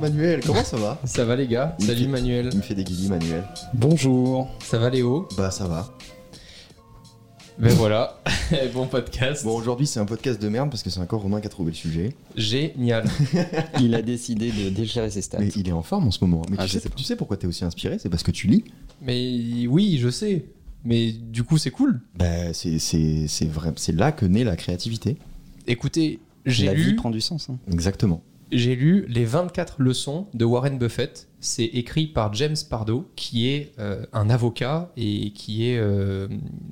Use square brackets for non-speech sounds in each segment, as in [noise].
Manuel, comment ça va Ça va les gars Il Salut fait- Manuel. Il me fait des guillis Manuel. Bonjour. Ça va Léo Bah ça va. Ben voilà, [laughs] bon podcast. Bon aujourd'hui c'est un podcast de merde parce que c'est encore Romain qui a trouvé le sujet. Génial. [laughs] Il a décidé de déchirer ses stats. Mais il est en forme en ce moment. Mais Ah, tu, sais, tu sais pourquoi t'es aussi inspiré? C'est parce que tu lis. Mais oui, je sais. Mais du coup, c'est cool. Bah c'est c'est c'est vrai, c'est là que naît la créativité. Écoutez, j'ai La vie lu, prend du sens. hein. Exactement. J'ai lu les 24 leçons de Warren Buffett. C'est écrit par James Pardo, qui est euh, un avocat et qui est euh,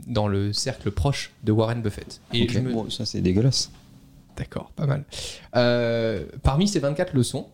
dans le cercle proche de Warren Buffett. Et me- Bon, ça c'est dégueulasse. D'accord, pas mal. Euh, parmi ces 24 leçons,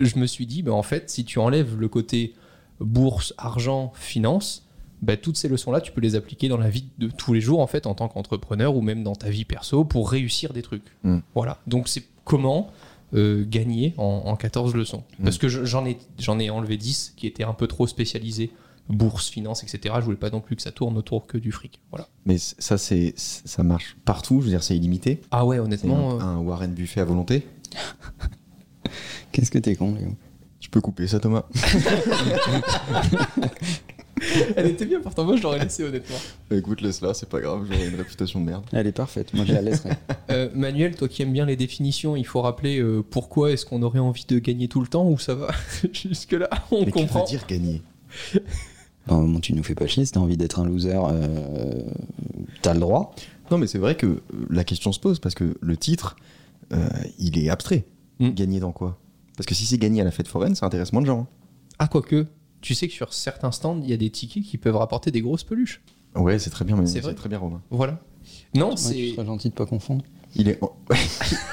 je me suis dit, bah, en fait, si tu enlèves le côté bourse, argent, finance, bah, toutes ces leçons-là, tu peux les appliquer dans la vie de tous les jours, en fait, en tant qu'entrepreneur ou même dans ta vie perso pour réussir des trucs. Mm. Voilà. Donc, c'est comment euh, gagner en, en 14 leçons. Mm. Parce que je- j'en ai, j'en ai enlevé 10 qui étaient un peu trop spécialisés. Bourse, finance, etc. Je voulais pas non plus que ça tourne autour que du fric. Voilà. Mais ça c'est ça marche partout. Je veux dire c'est illimité. Ah ouais, honnêtement. un, euh, un Warren Buffet à volonté. [laughs] Qu'est-ce que t'es con, Léo? Tu peux couper ça Thomas? [laughs] [laughs] Elle était bien, pourtant moi je l'aurais laissé honnêtement. Écoute laisse là, c'est pas grave. J'aurai une réputation de merde. Elle est parfaite. Moi, je la laisserai. [laughs] Euh, Manuel, toi qui aimes bien les définitions, il faut rappeler euh, pourquoi est-ce qu'on aurait envie de gagner tout le temps ou ça va [laughs] Jusque-là, on Mais que comprend. veut dire gagner? Bon, bon, tu nous fais pas chier. Si t'as envie d'être un loser, euh, t'as le droit. Non, mais c'est vrai que la question se pose parce que le titre, euh, il est abstrait. Mm. Gagner dans quoi? Parce que si c'est gagner à la fête foraine, ça intéresse moins de gens. hein. Ah, quoique, tu sais que sur certains stands, il y a des tickets qui peuvent rapporter des grosses peluches. Ouais, c'est très bien, mais C'est très bien, Romain. Voilà. Non, tu c'est. serais gentil de pas confondre. Il est, en... [laughs]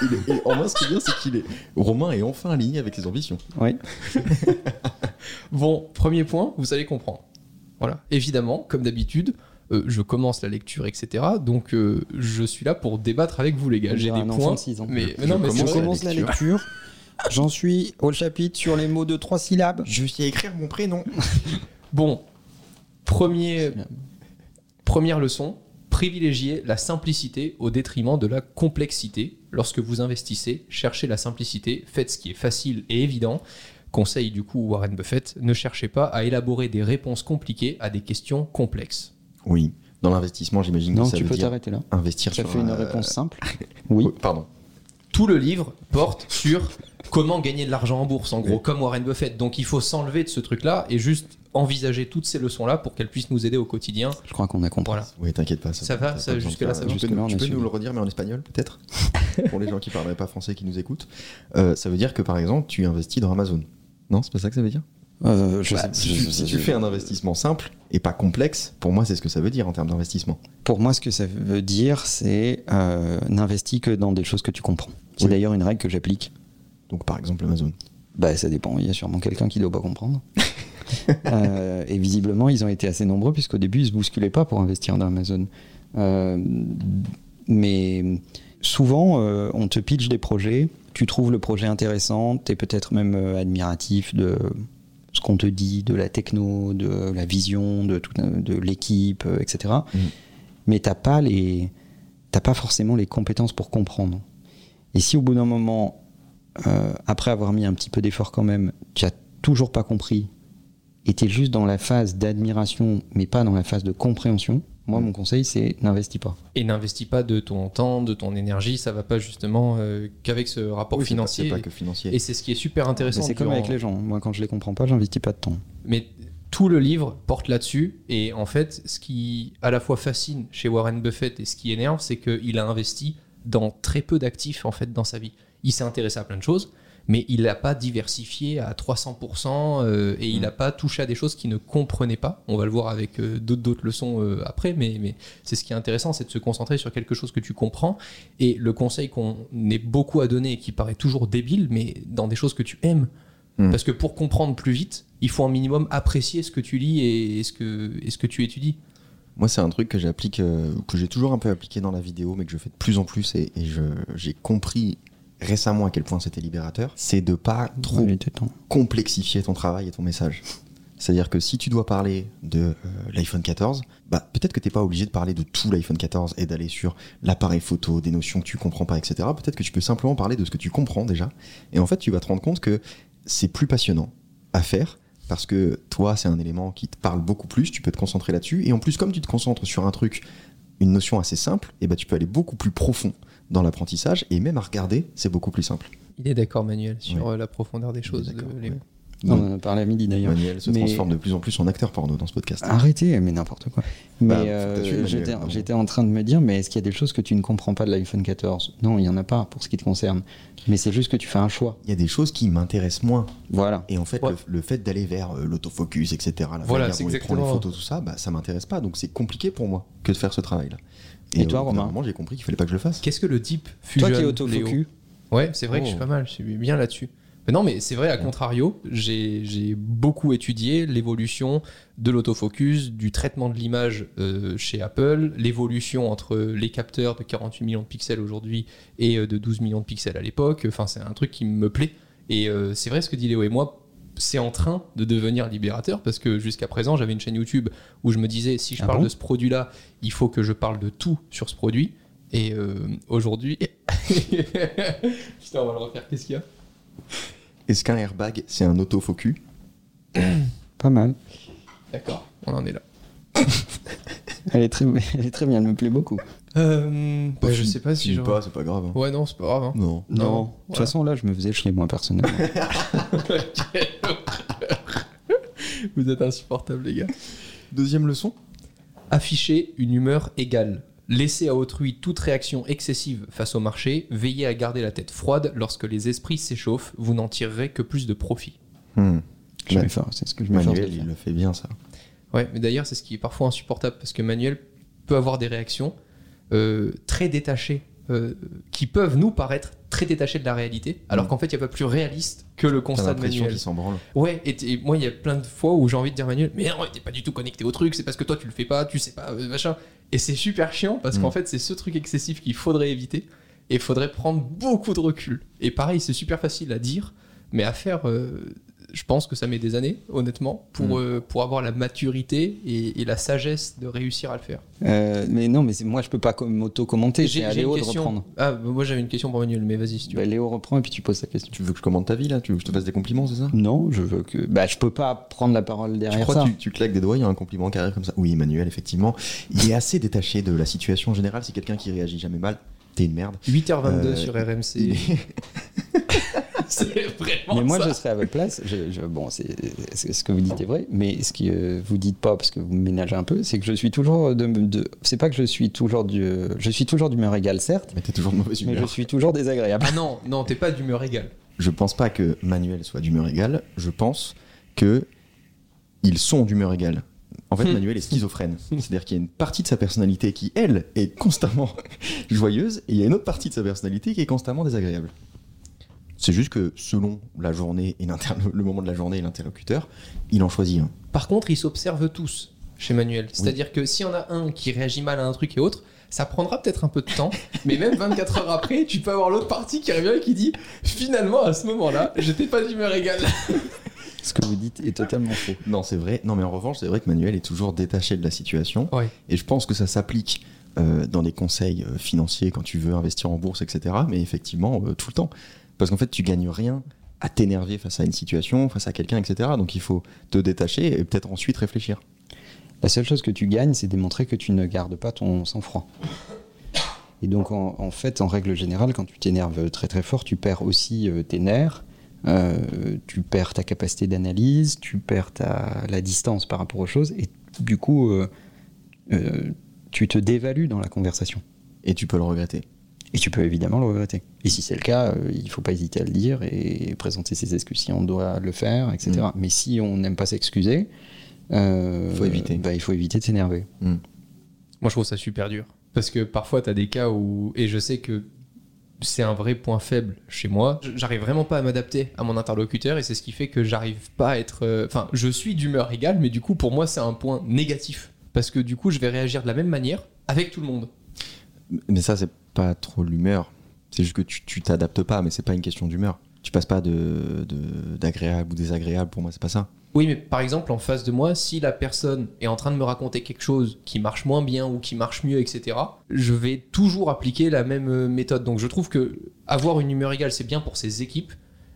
il est, il est- en moins, ce qui est bien, c'est qu'il est. Romain est enfin aligné avec ses ambitions. Oui. [laughs] Bon, premier point, vous allez comprendre. Voilà. Évidemment, comme d'habitude, euh, je commence la lecture, etc. Donc, euh, je suis là pour débattre avec vous, les gars. J'ai des points. de six ans. Mais, mais Je non, mais commence Je la lecture. J'en suis au chapitre sur les mots de trois syllabes. Je sais écrire mon prénom. [laughs] Bon, premier, première leçon, privilégier la simplicité au détriment de la complexité. Lorsque vous investissez, cherchez la simplicité, faites ce qui est facile et évident. Conseil du coup Warren Buffett, ne cherchez pas à élaborer des réponses compliquées à des questions complexes. Oui, dans l'investissement, j'imagine que Non, ça tu veut peux dire t'arrêter là. investir Ça sur fait une un- réponse simple. [laughs] Oui. Pardon. Tout le livre porte sur comment gagner de l'argent en bourse, en gros, comme Warren Buffett. Donc il faut s'enlever de ce truc-là et juste envisager toutes ces leçons-là pour qu'elles puissent nous aider au quotidien. Je crois qu'on a compris. Voilà. Oui, t'inquiète pas. Ça va, ça- jusque-là, ça va Tu peux, nous, tu peux le redire, mais en espagnol, peut-être [laughs] Pour les gens qui parleraient pas français qui nous écoutent. Euh, ça veut dire que, par exemple, tu investis dans Amazon. Non, c'est pas ça que ça veut dire Euh, je Bah, sais- si, je- tu, je- si je- tu fais un investissement simple et pas complexe, pour moi, c'est ce que ça veut dire en termes d'investissement. Pour moi, ce que ça veut dire, c'est euh, n'investis que dans des choses que tu comprends. C'est Oui. d'ailleurs une règle que j'applique. Donc, par exemple, Amazon. Bah, ça dépend. Il y a sûrement quelqu'un qui doit pas comprendre. [laughs] Euh, et visiblement, ils ont été assez nombreux puisqu'au début, ils se bousculaient pas pour investir dans Amazon. Euh, mais souvent, euh, on te pitch des projets, tu trouves le projet intéressant, tu es peut-être même admiratif de ce qu'on te dit, de la techno, de la vision, de, tout- de l'équipe, etc. Mm. Mais t'as pas les, t'as pas forcément les compétences pour comprendre. Et si au bout d'un moment, euh, après avoir mis un petit peu d'effort quand même, tu as toujours pas compris, et tu es juste dans la phase d'admiration, mais pas dans la phase de compréhension, moi, Mm. mon conseil, c'est n'investis pas. Et n'investis pas de ton temps, de ton énergie, ça va pas justement euh, qu'avec ce rapport Oui, pas- financier. C'est pas, que financier. Et c'est ce qui est super intéressant. c'est comme durant- avec les gens. Moi, quand je les comprends pas, j'investis pas de temps. Mais tout le livre porte là-dessus. Et en fait, ce qui à la fois fascine chez Warren Buffett et ce qui énerve, c'est qu'il a investi dans très peu d'actifs en fait dans sa vie. Il s'est intéressé à plein de choses, mais il n'a pas diversifié à 300% euh, et il Mm. n'a pas touché à des choses qu'il ne comprenait pas. On va le voir avec euh, d'autres leçons euh, après, mais, mais c'est ce qui est intéressant, c'est de se concentrer sur quelque chose que tu comprends. Et le conseil qu'on est beaucoup à donner et qui paraît toujours débile, mais dans des choses que tu aimes. Mm. Parce que pour comprendre plus vite, il faut un minimum apprécier ce que tu lis et, ce, que, et ce que tu étudies. Moi, c'est un truc que j'applique, euh, que j'ai toujours un peu appliqué dans la vidéo, mais que je fais de plus en plus et, j'ai compris récemment à quel point c'était libérateur. C'est de pas trop complexifier ton travail et ton message. C'est-à-dire que si tu dois parler de euh, l'iPhone 14, bah, peut-être que tu n'es pas obligé de parler de tout l'iPhone 14 et d'aller sur l'appareil photo, des notions que tu comprends pas, etc. Peut-être que tu peux simplement parler de ce que tu comprends déjà. Et en fait, tu vas te rendre compte que c'est plus passionnant à faire parce que toi, c'est un élément qui te parle beaucoup plus, tu peux te concentrer là-dessus. Et en plus, comme tu te concentres sur un truc, une notion assez simple, et ben tu peux aller beaucoup plus profond dans l'apprentissage et même à regarder, c'est beaucoup plus simple. Il est d'accord, Manuel, sur Ouais. euh, la profondeur des choses. d'accord, de Léo. ouais. On en a parlé à midi d'ailleurs. Manuel se Mais- transforme de plus en plus en acteur porno dans ce podcast. Arrêtez, mais n'importe quoi. Bah, Mais euh, j'étais en train de me dire, mais est-ce qu'il y a des choses que tu ne comprends pas de l'iPhone 14 Non, il n'y en a pas pour ce qui te concerne. Mais c'est juste que tu fais un choix. Il y a des choses qui m'intéressent moins. Voilà. Et en fait, Ouais. le, le fait d'aller vers euh, l'autofocus, etc., la Voilà, manière dont il prend les photos, tout ça, bah, ça m'intéresse pas. Donc c'est compliqué pour moi que de faire ce travail-là. Et toi, Romain moment, j'ai compris qu'il fallait pas que je le fasse. Qu'est-ce que le Deep Fusion Toi qui es Léo autofocus, Ouais, c'est vrai que je suis Oh. pas mal, je suis bien là-dessus. Mais non, mais c'est vrai, à contrario, j'ai j'ai beaucoup étudié l'évolution de l'autofocus, du traitement de l'image euh, chez Apple, l'évolution entre les capteurs de 48 millions de pixels aujourd'hui et euh, de 12 millions de pixels à l'époque. Enfin, c'est un truc qui me plaît. Et euh, c'est vrai ce que dit Léo et moi, c'est en train de devenir libérateur parce que jusqu'à présent, j'avais une chaîne YouTube où je me disais, si je Ah parle bon de ce produit-là, il faut que je parle de tout sur ce produit. Et euh, aujourd'hui. [laughs] Putain, on va le refaire. Qu'est-ce qu'il y a? Est-ce qu'un airbag, c'est un autofocus [coughs] pas mal. D'accord, on en est là. Elle est, très, elle est très bien, elle me plaît beaucoup. Euh, bah, je sais pas si je. pas, c'est pas grave. hein. Ouais, non, c'est pas grave. hein. Non. Non, de toute voilà. façon, là, je me faisais chier, moi, personnellement. [laughs] [laughs] Vous êtes insupportables, les gars. Deuxième leçon Afficher une humeur égale. Laisser à autrui toute réaction excessive face au marché. Veillez à garder la tête froide. Lorsque les esprits s'échauffent, vous n'en tirerez que plus de profit. Hmm. Je c'est ce que je Manuel, il le fait bien, ça. Ouais, mais d'ailleurs, c'est ce qui est parfois insupportable parce que Manuel peut avoir des réactions euh, très détachées euh, qui peuvent nous paraître très détachées de la réalité, alors Mm. qu'en fait, il n'y a pas plus réaliste que le constat de Manuel. s'en branle. Ouais, et, moi, il y a plein de fois où j'ai envie de dire Manuel, mais non, t'es pas du tout connecté au truc, c'est parce que toi, tu le fais pas, tu sais pas, euh, machin. Et c'est super chiant parce Mm. qu'en fait, c'est ce truc excessif qu'il faudrait éviter et il faudrait prendre beaucoup de recul. Et pareil, c'est super facile à dire, mais à faire, euh, je pense que ça met des années, honnêtement, pour, Mm. euh, pour avoir la maturité et, et la sagesse de réussir à le faire. Euh, mais non, mais moi, je peux pas com- m'auto-commenter. C'est à j'ai Léo une de question. reprendre. Ah, bah, moi j'avais une question pour Manuel, mais vas-y si tu veux. Bah, Léo reprend et puis tu poses ta question. Tu veux que je commande ta vie, là? Tu veux que je te fasse des compliments, c'est ça? Non, je veux que. Bah, je peux pas prendre la parole Je derrière crois ça. que tu, tu claques des doigts, il y a un compliment qui arrive comme ça? Oui, Emmanuel, effectivement. Il est assez détaché de la situation en général. C'est quelqu'un qui réagit jamais mal. T'es une merde. 8h22 Euh, sur RMC. [laughs] il c'est vraiment Mais moi, ça. je serais à votre place. Je, je- bon, c'est ce que vous dites est vrai, mais ce que euh, vous dites pas, parce que vous ménagez un peu, c'est que je suis toujours de. de- c'est pas que je suis toujours du. Je suis toujours d'humeur égale, certes, Mais t'es toujours de mauvaise mais humeur. je suis toujours désagréable. Ah non, non, t'es pas d'humeur égale. Je pense pas que Manuel soit d'humeur égale. Je pense que ils sont d'humeur égale. En fait, Hmm. Manuel est schizophrène. C'est-à-dire qu'il y a une partie de sa personnalité qui, elle, est constamment [laughs] joyeuse, et il y a une autre partie de sa personnalité qui est constamment désagréable. C'est juste que selon la journée et [laughs] le moment de la journée et l'interlocuteur, il en choisit un. Par contre, ils s'observent tous chez Manuel. C'est-à-dire que s'il y en a un qui réagit mal à un truc et autre, ça prendra peut-être un peu de temps, [laughs] mais même 24 heures après, tu peux avoir l'autre partie qui revient et qui dit finalement à ce moment-là, j'étais pas d'humeur égale. [laughs] Ce que vous dites est totalement faux. Non, c'est vrai. Non, mais en revanche, c'est vrai que Manuel est toujours détaché de la situation. Et je pense que ça s'applique euh, dans des conseils euh, financiers quand tu veux investir en bourse, etc. Mais effectivement, euh, tout le temps. Parce qu'en fait, tu gagnes rien à t'énerver face à une situation, face à quelqu'un, etc. Donc il faut te détacher et peut-être ensuite réfléchir. La seule chose que tu gagnes, c'est démontrer que tu ne gardes pas ton sang-froid. Et donc, en, en fait, en règle générale, quand tu t'énerves très très fort, tu perds aussi euh, tes nerfs, euh, tu perds ta capacité d'analyse, tu perds ta, la distance par rapport aux choses, et du coup, euh, euh, tu te dévalues dans la conversation. Et tu peux le regretter. Et tu peux évidemment le regretter. Et si c'est le cas, euh, il ne faut pas hésiter à le dire et présenter ses excuses si on doit le faire, etc. Mm. Mais si on n'aime pas s'excuser, euh, Faut éviter. bah, il faut éviter de s'énerver. Moi, je trouve ça super dur. Parce que parfois, t'as des cas où. Et je sais que c'est un vrai point faible chez moi. J'arrive vraiment pas à m'adapter à mon interlocuteur et c'est ce qui fait que j'arrive pas à être. euh, Enfin, je suis d'humeur égale, mais du coup, pour moi, c'est un point négatif. Parce que du coup, je vais réagir de la même manière avec tout le monde. Mais ça, c'est pas trop l'humeur. C'est juste que tu tu t'adaptes pas, mais c'est pas une question d'humeur. Tu passes pas de de- d'agréable ou désagréable. Pour moi, c'est pas ça. Oui, mais par exemple, en face de moi, si la personne est en train de me raconter quelque chose qui marche moins bien ou qui marche mieux, etc., je vais toujours appliquer la même euh, méthode. Donc je trouve que avoir une humeur égale, c'est bien pour ses équipes,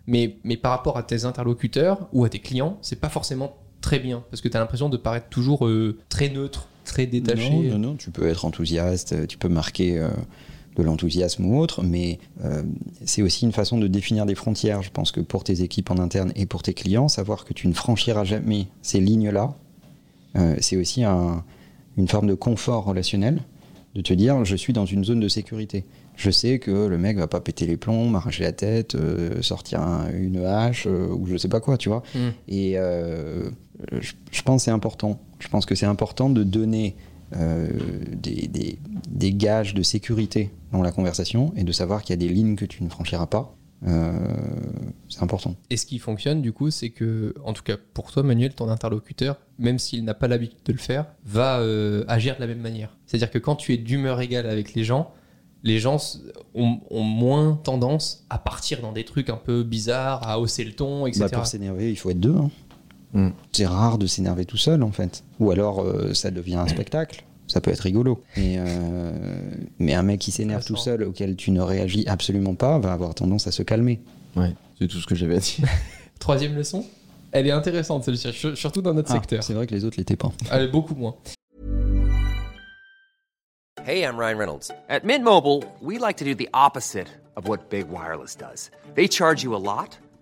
Mais, mais par rapport à tes interlocuteurs ou à tes clients, c'est pas forcément très bien parce que tu as l'impression de paraître toujours euh, très neutre, très détaché. Non, non, non, tu peux être enthousiaste, tu peux marquer euh, de l'enthousiasme ou autre, mais euh, c'est aussi une façon de définir des frontières. Je pense que pour tes équipes en interne et pour tes clients, savoir que tu ne franchiras jamais ces lignes-là, euh, c'est aussi un- une forme de confort relationnel, de te dire je suis dans une zone de sécurité. Je sais que le mec va pas péter les plombs, m'arracher la tête, euh, sortir un- une hache ou je sais pas quoi, tu vois. Mm. Et je, je pense que c'est important. Je pense que c'est important de donner euh, des, des- des gages de sécurité dans la conversation et de savoir qu'il y a des lignes que tu ne franchiras pas. Euh, c'est important. Et ce qui fonctionne, du coup, c'est que, en tout cas pour toi, Manuel, ton interlocuteur, même s'il n'a pas l'habitude de le faire, va euh, agir de la même manière. C'est-à-dire que quand tu es d'humeur égale avec les gens, les gens ont moins tendance à partir dans des trucs un peu bizarres, à hausser le ton, etc. Bah, pour s'énerver, il faut être deux. hein. Mm. C'est rare de s'énerver tout seul, en fait. Ou alors, euh, ça devient un spectacle. Ça peut être rigolo. Mais, euh, mais un mec qui s'énerve tout seul, auquel tu ne réagis absolument pas, va avoir tendance à se calmer. Ouais, c'est tout ce que j'avais à dire. [laughs] Troisième leçon, elle est intéressante celle-ci, sur- surtout dans notre Ah, secteur. c'est vrai que les autres l'étaient pas. Elle est beaucoup moins. Hey, I'm Ryan Reynolds. At Mint Mobile, we like to do the opposite of what Big Wireless does. They charge you a lot,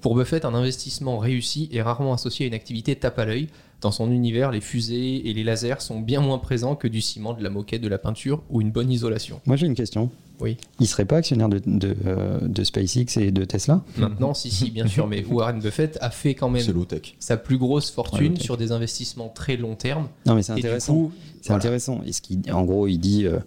Pour Buffett, un investissement réussi est rarement associé à une activité tape à l'œil. Dans son univers, les fusées et les lasers sont bien moins présents que du ciment, de la moquette, de la peinture ou une bonne isolation. Moi, j'ai une question. Oui. Il serait pas actionnaire de, de, euh, de SpaceX et de Tesla? Maintenant, si, si, bien sûr, mais Warren Buffett a fait quand même sa plus grosse fortune sur des investissements très long terme. Non, mais c'est intéressant. C'est voilà. intéressant. Et ce qui, en gros, il dit euh,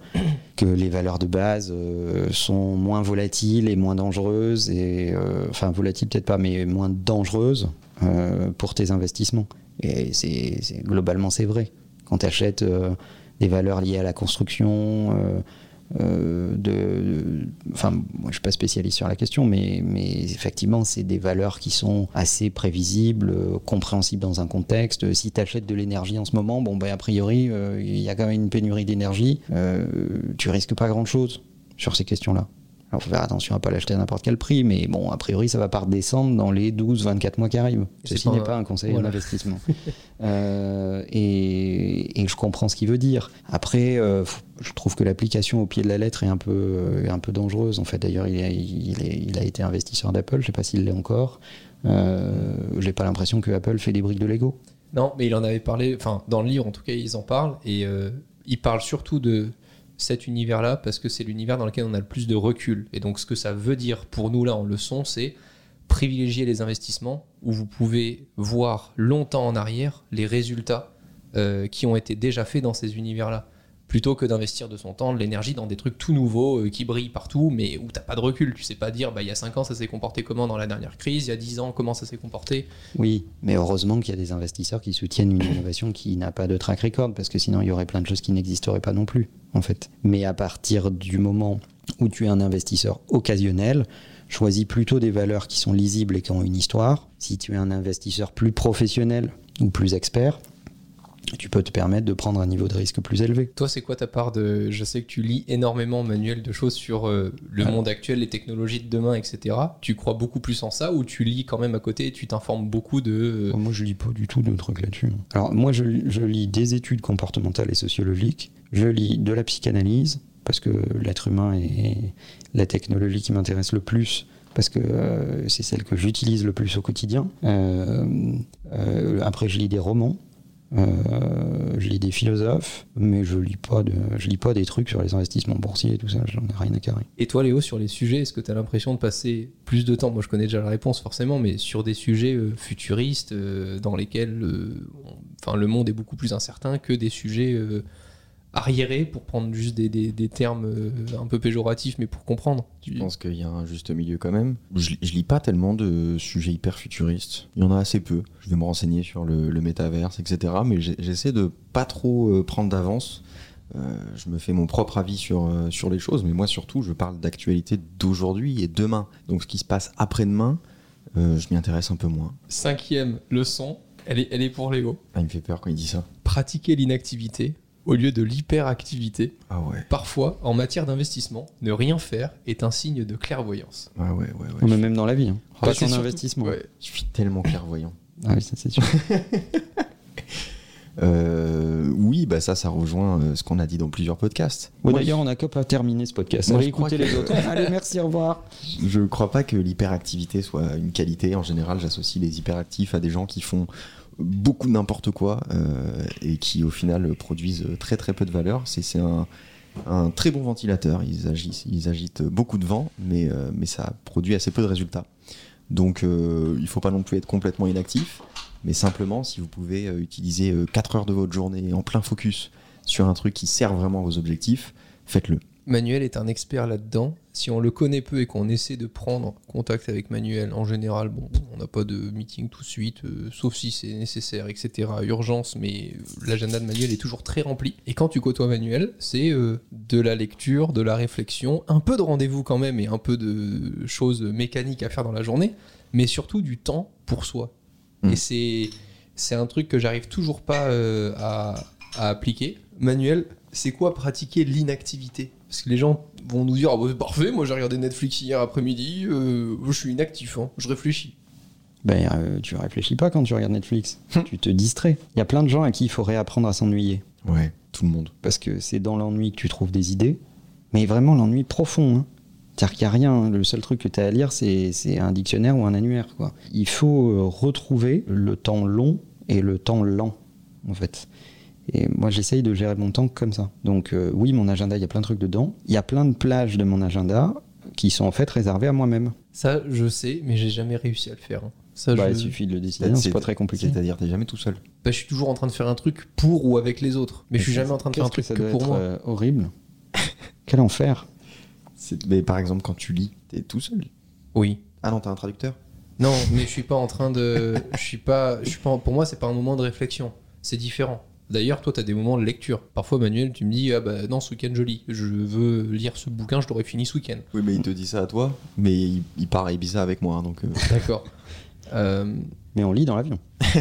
les valeurs de base euh, sont moins volatiles et moins dangereuses, et euh, enfin volatiles peut-être pas, mais moins dangereuses euh, pour tes investissements. Et c'est- globalement c'est vrai. Quand tu achètes des valeurs liées à la construction, euh, de, de- enfin, moi je suis pas spécialiste sur la question, mais, mais effectivement, c'est des valeurs qui sont assez prévisibles, euh, compréhensibles dans un contexte. Si tu achètes de l'énergie en ce moment, bon, ben, a priori, euh, il y a quand même une pénurie d'énergie, euh, tu risques pas grand chose sur ces questions-là. Alors, faut faire attention à pas l'acheter à n'importe quel prix, mais bon, a priori, ça va pas redescendre dans les 12-24 mois qui arrivent. Ceci n'est pas un conseil voilà. d'investissement. [laughs] Euh, et, et je comprends ce qu'il veut dire. Après, euh, je trouve que l'application au pied de la lettre est un peu, est un peu dangereuse. En fait, d'ailleurs, il, a- il a été investisseur d'Apple. Je sais pas s'il l'est encore. Euh, J'ai pas l'impression que Apple fait des briques de Lego. Non, mais il en avait parlé, enfin, dans le livre en tout cas, ils en parlent, et euh, ils parlent surtout de cet univers-là parce que c'est l'univers dans lequel on a le plus de recul. Et donc, ce que ça veut dire pour nous là en leçon, c'est privilégier les investissements où vous pouvez voir longtemps en arrière les résultats euh, qui ont été déjà faits dans ces univers-là. Plutôt que d'investir de son temps, de l'énergie dans des trucs tout nouveaux euh, qui brillent partout, mais où t'as pas de recul. Tu sais pas dire, bah, il y a 5 ans, ça s'est comporté comment dans la dernière crise, il y a 10 ans, comment ça s'est comporté. Oui, mais heureusement qu'il y a des investisseurs qui soutiennent une innovation qui n'a pas de track record, parce que sinon il y aurait plein de choses qui n'existeraient pas non plus, en fait. Mais à partir du moment où tu es un investisseur occasionnel, choisis plutôt des valeurs qui sont lisibles et qui ont une histoire. Si tu es un investisseur plus professionnel ou plus expert, tu peux te permettre de prendre un niveau de risque plus élevé. Toi, c'est quoi ta part de. Je sais que tu lis énormément, Manuel, de choses sur euh, le Alors. monde actuel, les technologies de demain, etc. Tu crois beaucoup plus en ça ou tu lis quand même à côté et tu t'informes beaucoup de. euh, Moi, je lis pas du tout de trucs là-dessus. Alors, moi, je, je lis des études comportementales et sociologiques. Je lis de la psychanalyse, parce que l'être humain est la technologie qui m'intéresse le plus, parce que euh, c'est celle que j'utilise le plus au quotidien. Euh, après, je lis des romans. Euh, je lis des philosophes, mais je lis pas de, je lis pas des trucs sur les investissements boursiers et tout ça. J'en ai rien à carrer. Et toi, Léo, sur les sujets, est-ce que tu as l'impression de passer plus de temps? Moi, je connais déjà la réponse forcément, mais sur des sujets euh, futuristes euh, dans lesquels enfin, le monde est beaucoup plus incertain que des sujets arriéré pour prendre juste des, des- des termes euh, un peu péjoratifs, mais pour comprendre. Je pense qu'il y a un juste milieu quand même? Je, je lis pas tellement de sujets hyper futuristes. Il y en a assez peu. Je vais me renseigner sur le, le métaverse, etc. Mais j'essaie de pas trop euh, prendre d'avance. Euh, je me fais mon propre avis sur, euh, sur les choses, mais moi surtout, je parle d'actualité d'aujourd'hui et demain. Donc ce qui se passe après-demain, euh, je m'y intéresse un peu moins. Cinquième leçon, elle est, elle est pour Léo. Ah, il me fait peur quand il dit ça. Pratiquer l'inactivité au lieu de l'hyperactivité. Ah ouais. Parfois, en matière d'investissement, ne rien faire est un signe de clairvoyance. Ah ouais, est même dans la vie. Hein. Ah, Pas c'est qu'en surtout- investissement. Ouais. je suis tellement clairvoyant. Ah oui, ça c'est sûr. [laughs] Euh, oui, bah ça, ça rejoint euh, ce qu'on a dit dans plusieurs podcasts. Ouais, D'ailleurs, on n'a qu'à pas terminer ce podcast. Moi, Allez écouter que- les autres. Allez, merci, au revoir. [laughs] Je ne crois pas que l'hyperactivité soit une qualité. En général, j'associe les hyperactifs à des gens qui font beaucoup n'importe quoi euh, et qui, au final, produisent très très peu de valeur. C'est un, un très bon ventilateur. Ils, agissent, ils agitent beaucoup de vent, mais, euh, mais ça produit assez peu de résultats. Donc, euh, il ne faut pas non plus être complètement inactif, mais simplement, si vous pouvez utiliser 4 heures de votre journée en plein focus sur un truc qui sert vraiment à vos objectifs, faites-le. Manuel est un expert là-dedans. Si on le connaît peu et qu'on essaie de prendre contact avec Manuel, en général, bon, on n'a pas de meeting tout de suite, euh, sauf si c'est nécessaire, etc. Urgence, mais euh, l'agenda de Manuel est toujours très rempli. Et quand tu côtoies Manuel, c'est euh, de la lecture, de la réflexion, un peu de rendez-vous quand même et un peu de choses mécaniques à faire dans la journée, mais surtout du temps pour soi. Mm. Et c'est c'est un truc que j'arrive toujours pas euh, à, à appliquer. Manuel, c'est quoi pratiquer l'inactivité? Parce que les gens vont nous dire ah bah, c'est parfait, moi j'ai regardé Netflix hier après-midi, euh, je suis inactif, hein, je réfléchis. Ben, euh, tu réfléchis pas quand tu regardes Netflix. tu te distrais. Il y a plein de gens à qui il faut réapprendre à s'ennuyer. Ouais, tout le monde. Parce que c'est dans l'ennui que tu trouves des idées. Mais vraiment l'ennui profond. Hein. C'est-à-dire qu'il n'y a rien. hein. Le seul truc que tu as à lire, c'est c'est un dictionnaire ou un annuaire. Quoi. Il faut euh, retrouver le temps long et le temps lent, en fait. Et moi, j'essaye de gérer mon temps comme ça. Donc, euh, oui, mon agenda, il y a plein de trucs dedans. Il y a plein de plages de mon agenda qui sont en fait réservées à moi-même. Ça, je sais, mais j'ai jamais réussi à le faire. hein. Ça, Bah, je... Il suffit de le décider, hein, c'est pas très compliqué. C'est-à-dire, t'es jamais tout seul. bah, je suis toujours en train de faire un truc pour ou avec les autres. Mais je suis jamais en train de faire un truc que que, ça doit pour être, moi. euh, horrible? Quel enfer. [laughs] Mais par exemple, quand tu lis, t'es tout seul. Oui. Ah non, t'as un traducteur? Non, mais je suis pas en train de. Je suis pas. Je suis pas. Pour moi, c'est pas un moment de réflexion. C'est différent. D'ailleurs, toi, tu as des moments de lecture. Parfois, Manuel, tu me dis Ah bah non, ce week-end, je lis. Je veux lire ce bouquin, je l'aurais fini ce week-end. Oui, mais il te dit ça à toi, mais il, il part à Ibiza avec moi, hein, donc... euh, D'accord. Euh, Mais on lit dans l'avion. [laughs]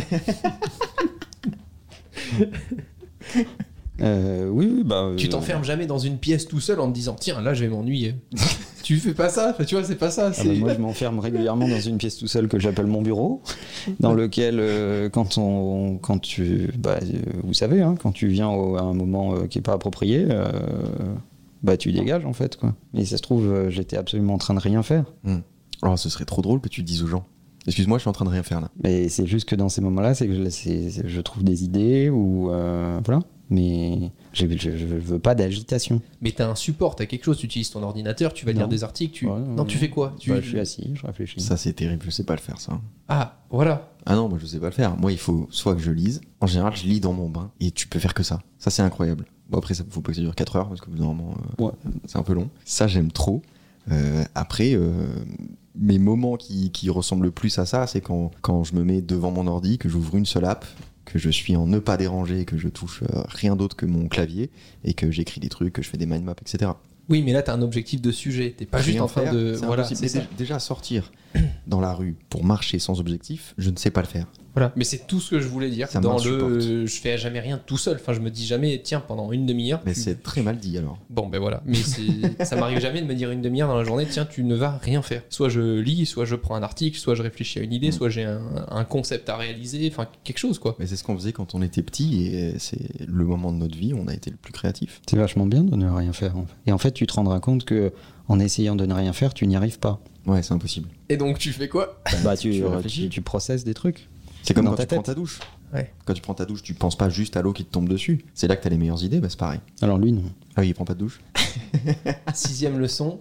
Euh, oui, oui, bah. tu t'enfermes jamais dans une pièce tout seul en te disant Tiens, là, je vais m'ennuyer. Tu fais pas ça. Tu vois, c'est pas ça. ah bah, moi, [laughs] je m'enferme régulièrement dans une pièce tout seul que j'appelle mon bureau, dans lequel, euh, quand on, quand tu, bah, euh, vous savez, hein, quand tu viens au- à un moment euh, qui est pas approprié, euh, bah, tu dégages en fait, quoi. Et ça se trouve, euh, j'étais absolument en train de rien faire. Alors, ce serait trop drôle que tu le dises aux gens. Excuse-moi, je suis en train de rien faire là. Mais c'est juste que dans ces moments-là, c'est que je, trouve des idées ou euh, voilà. Mais je, je, je veux pas d'agitation. Mais t'as un support, t'as quelque chose. Tu utilises ton ordinateur, tu vas lire des articles. Tu... Ouais, non, ouais. tu fais quoi? Tu... Bah, je suis assis, je réfléchis. Ça, c'est terrible, je sais pas le faire, ça. Ah, voilà. Ah non, moi, je sais pas le faire. Moi, il faut soit que je lise. En général, je lis dans mon bain, et tu peux faire que ça. Ça, c'est incroyable. Bon, après, ça faut pas que ça dure 4 heures, parce que normalement, euh, Ouais. c'est un peu long. Ça, j'aime trop. Euh, après, euh, mes moments qui, qui ressemblent le plus à ça, c'est quand, quand je me mets devant mon ordi, que j'ouvre une seule app, que je suis en ne pas déranger, que je touche euh, rien d'autre que mon clavier, et que j'écris des trucs, que je fais des mind maps, etc. Oui, mais là, t'as un objectif de sujet. T'es pas juste en train faire, de. Voilà, c'est déjà sortir [clears throat] dans la rue pour marcher sans objectif, je ne sais pas le faire. Voilà. Mais c'est tout ce que je voulais dire. Ça dans le, je fais jamais rien tout seul. Enfin, je me dis jamais, tiens, pendant une demi-heure. Mais tu- c'est très mal dit alors. Bon, ben voilà. Mais [laughs] ça m'arrive jamais de me dire une demi-heure dans la journée, tiens, tu ne vas rien faire. Soit je lis, soit je prends un article, soit je réfléchis à une idée, Mm. soit j'ai un, un concept à réaliser, enfin quelque chose quoi. Mais c'est ce qu'on faisait quand on était petit et c'est le moment de notre vie où on a été le plus créatif. C'est vachement bien de ne rien faire. en fait. Et en fait, tu te rendras compte que en essayant de ne rien faire, tu n'y arrives pas. Ouais, c'est impossible. Et donc tu fais quoi? Bah, tu, [laughs] Tu euh, réfléchis. tu, tu processes des trucs. C'est comme Dans quand ta tu prends ta douche. Ouais. Quand tu prends ta douche, tu penses pas juste à l'eau qui te tombe dessus. C'est là que t'as les meilleures idées, bah c'est pareil. Alors lui, non. Ah oui, il prend pas de douche. [laughs] Sixième leçon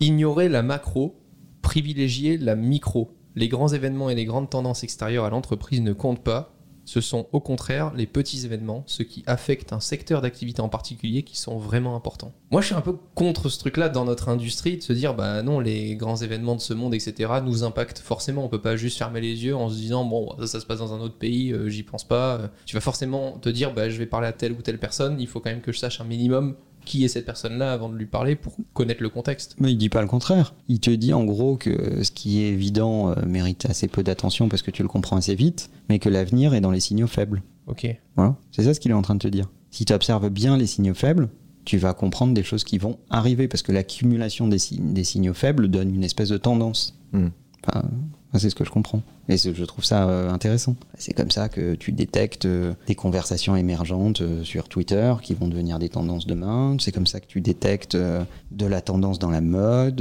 ignorer la macro, privilégier la micro. Les grands événements et les grandes tendances extérieures à l'entreprise ne comptent pas. Ce sont au contraire les petits événements, ceux qui affectent un secteur d'activité en particulier, qui sont vraiment importants. Moi, je suis un peu contre ce truc-là dans notre industrie, de se dire, bah non, les grands événements de ce monde, etc., nous impactent forcément. On peut pas juste fermer les yeux en se disant, bon, ça, ça se passe dans un autre pays, euh, j'y pense pas. Euh, Tu vas forcément te dire, bah je vais parler à telle ou telle personne, il faut quand même que je sache un minimum qui est cette personne-là avant de lui parler pour connaître le contexte. Mais il dit pas le contraire. Il te dit en gros que ce qui est évident euh, mérite assez peu d'attention parce que tu le comprends assez vite, mais que l'avenir est dans les signaux faibles. Ok. Voilà. C'est ça ce qu'il est en train de te dire. Si tu observes bien les signaux faibles, tu vas comprendre des choses qui vont arriver parce que l'accumulation des, signaux faibles donne une espèce de tendance. Hmm. Enfin, moi, c'est ce que je comprends. Et je trouve ça euh, intéressant. C'est comme ça que tu détectes euh, des conversations émergentes euh, sur Twitter qui vont devenir des tendances demain. C'est comme ça que tu détectes de la tendance dans la mode,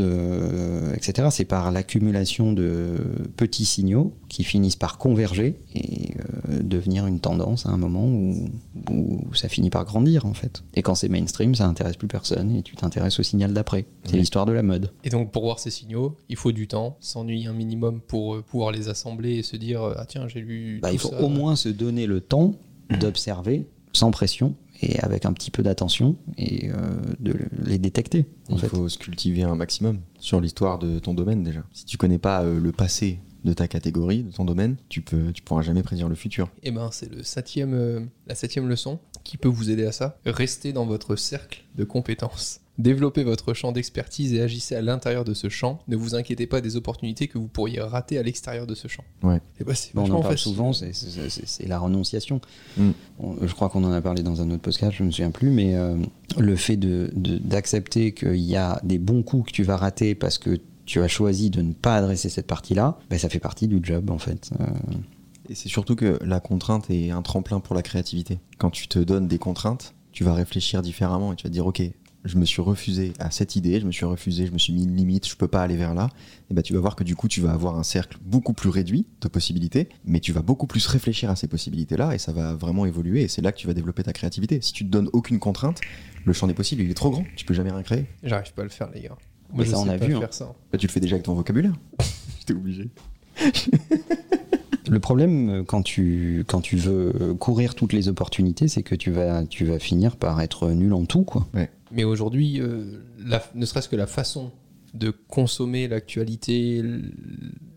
etc. C'est par l'accumulation de petits signaux qui finissent par converger et euh, devenir une tendance à un moment où, où ça finit par grandir en fait. Et quand c'est mainstream, ça intéresse plus personne et tu t'intéresses au signal d'après. C'est l'histoire de la mode. Et donc pour voir ces signaux, il faut du temps, s'ennuyer un minimum pour euh, pouvoir les assembler et se dire euh, ah tiens j'ai lu. Bah, tout il faut ça. au moins se donner le temps d'observer sans pression et avec un petit peu d'attention et euh, de les détecter. En Il fait. faut se cultiver un maximum sur l'histoire de ton domaine déjà. Si tu connais pas euh, le passé de ta catégorie, de ton domaine, tu peux, tu pourras jamais prédire le futur. Eh ben c'est le septième, euh, la septième leçon qui peut vous aider à ça. Restez dans votre cercle de compétences. Développez votre champ d'expertise et agissez à l'intérieur de ce champ. Ne vous inquiétez pas des opportunités que vous pourriez rater à l'extérieur de ce champ. Ouais. Et ben, c'est Bon, on en parle facile. souvent, c'est- c'est c'est- c'est la renonciation. Mm. On- je crois qu'on en a parlé dans un autre podcast, je me souviens plus, mais euh, le fait de- de- d'accepter qu'il y a des bons coups que tu vas rater parce que tu as choisi de ne pas adresser cette partie-là, ben, ça fait partie du job en fait. Euh, Et c'est surtout que la contrainte est un tremplin pour la créativité. Quand tu te donnes des contraintes, tu vas réfléchir différemment et tu vas te dire ok, je me suis refusé à cette idée, je me suis refusé, je me suis mis une limite, je peux pas aller vers là. Et ben tu vas voir que du coup tu vas avoir un cercle beaucoup plus réduit de possibilités, mais tu vas beaucoup plus réfléchir à ces possibilités-là et ça va vraiment évoluer et c'est là que tu vas développer ta créativité. Si tu te donnes aucune contrainte, le champ des possibles il est trop grand, tu peux jamais rien créer. J'arrive pas à le faire les gars. Mais ça, on a vu, hein. faire ça. Bah, tu le fais déjà avec ton vocabulaire. [laughs] J'étais obligé. Le problème euh, quand tu, quand tu veux euh, courir toutes les opportunités, c'est que tu vas, tu vas finir par être nul en tout. Quoi. Mais aujourd'hui, euh, ne serait-ce que la façon de consommer l'actualité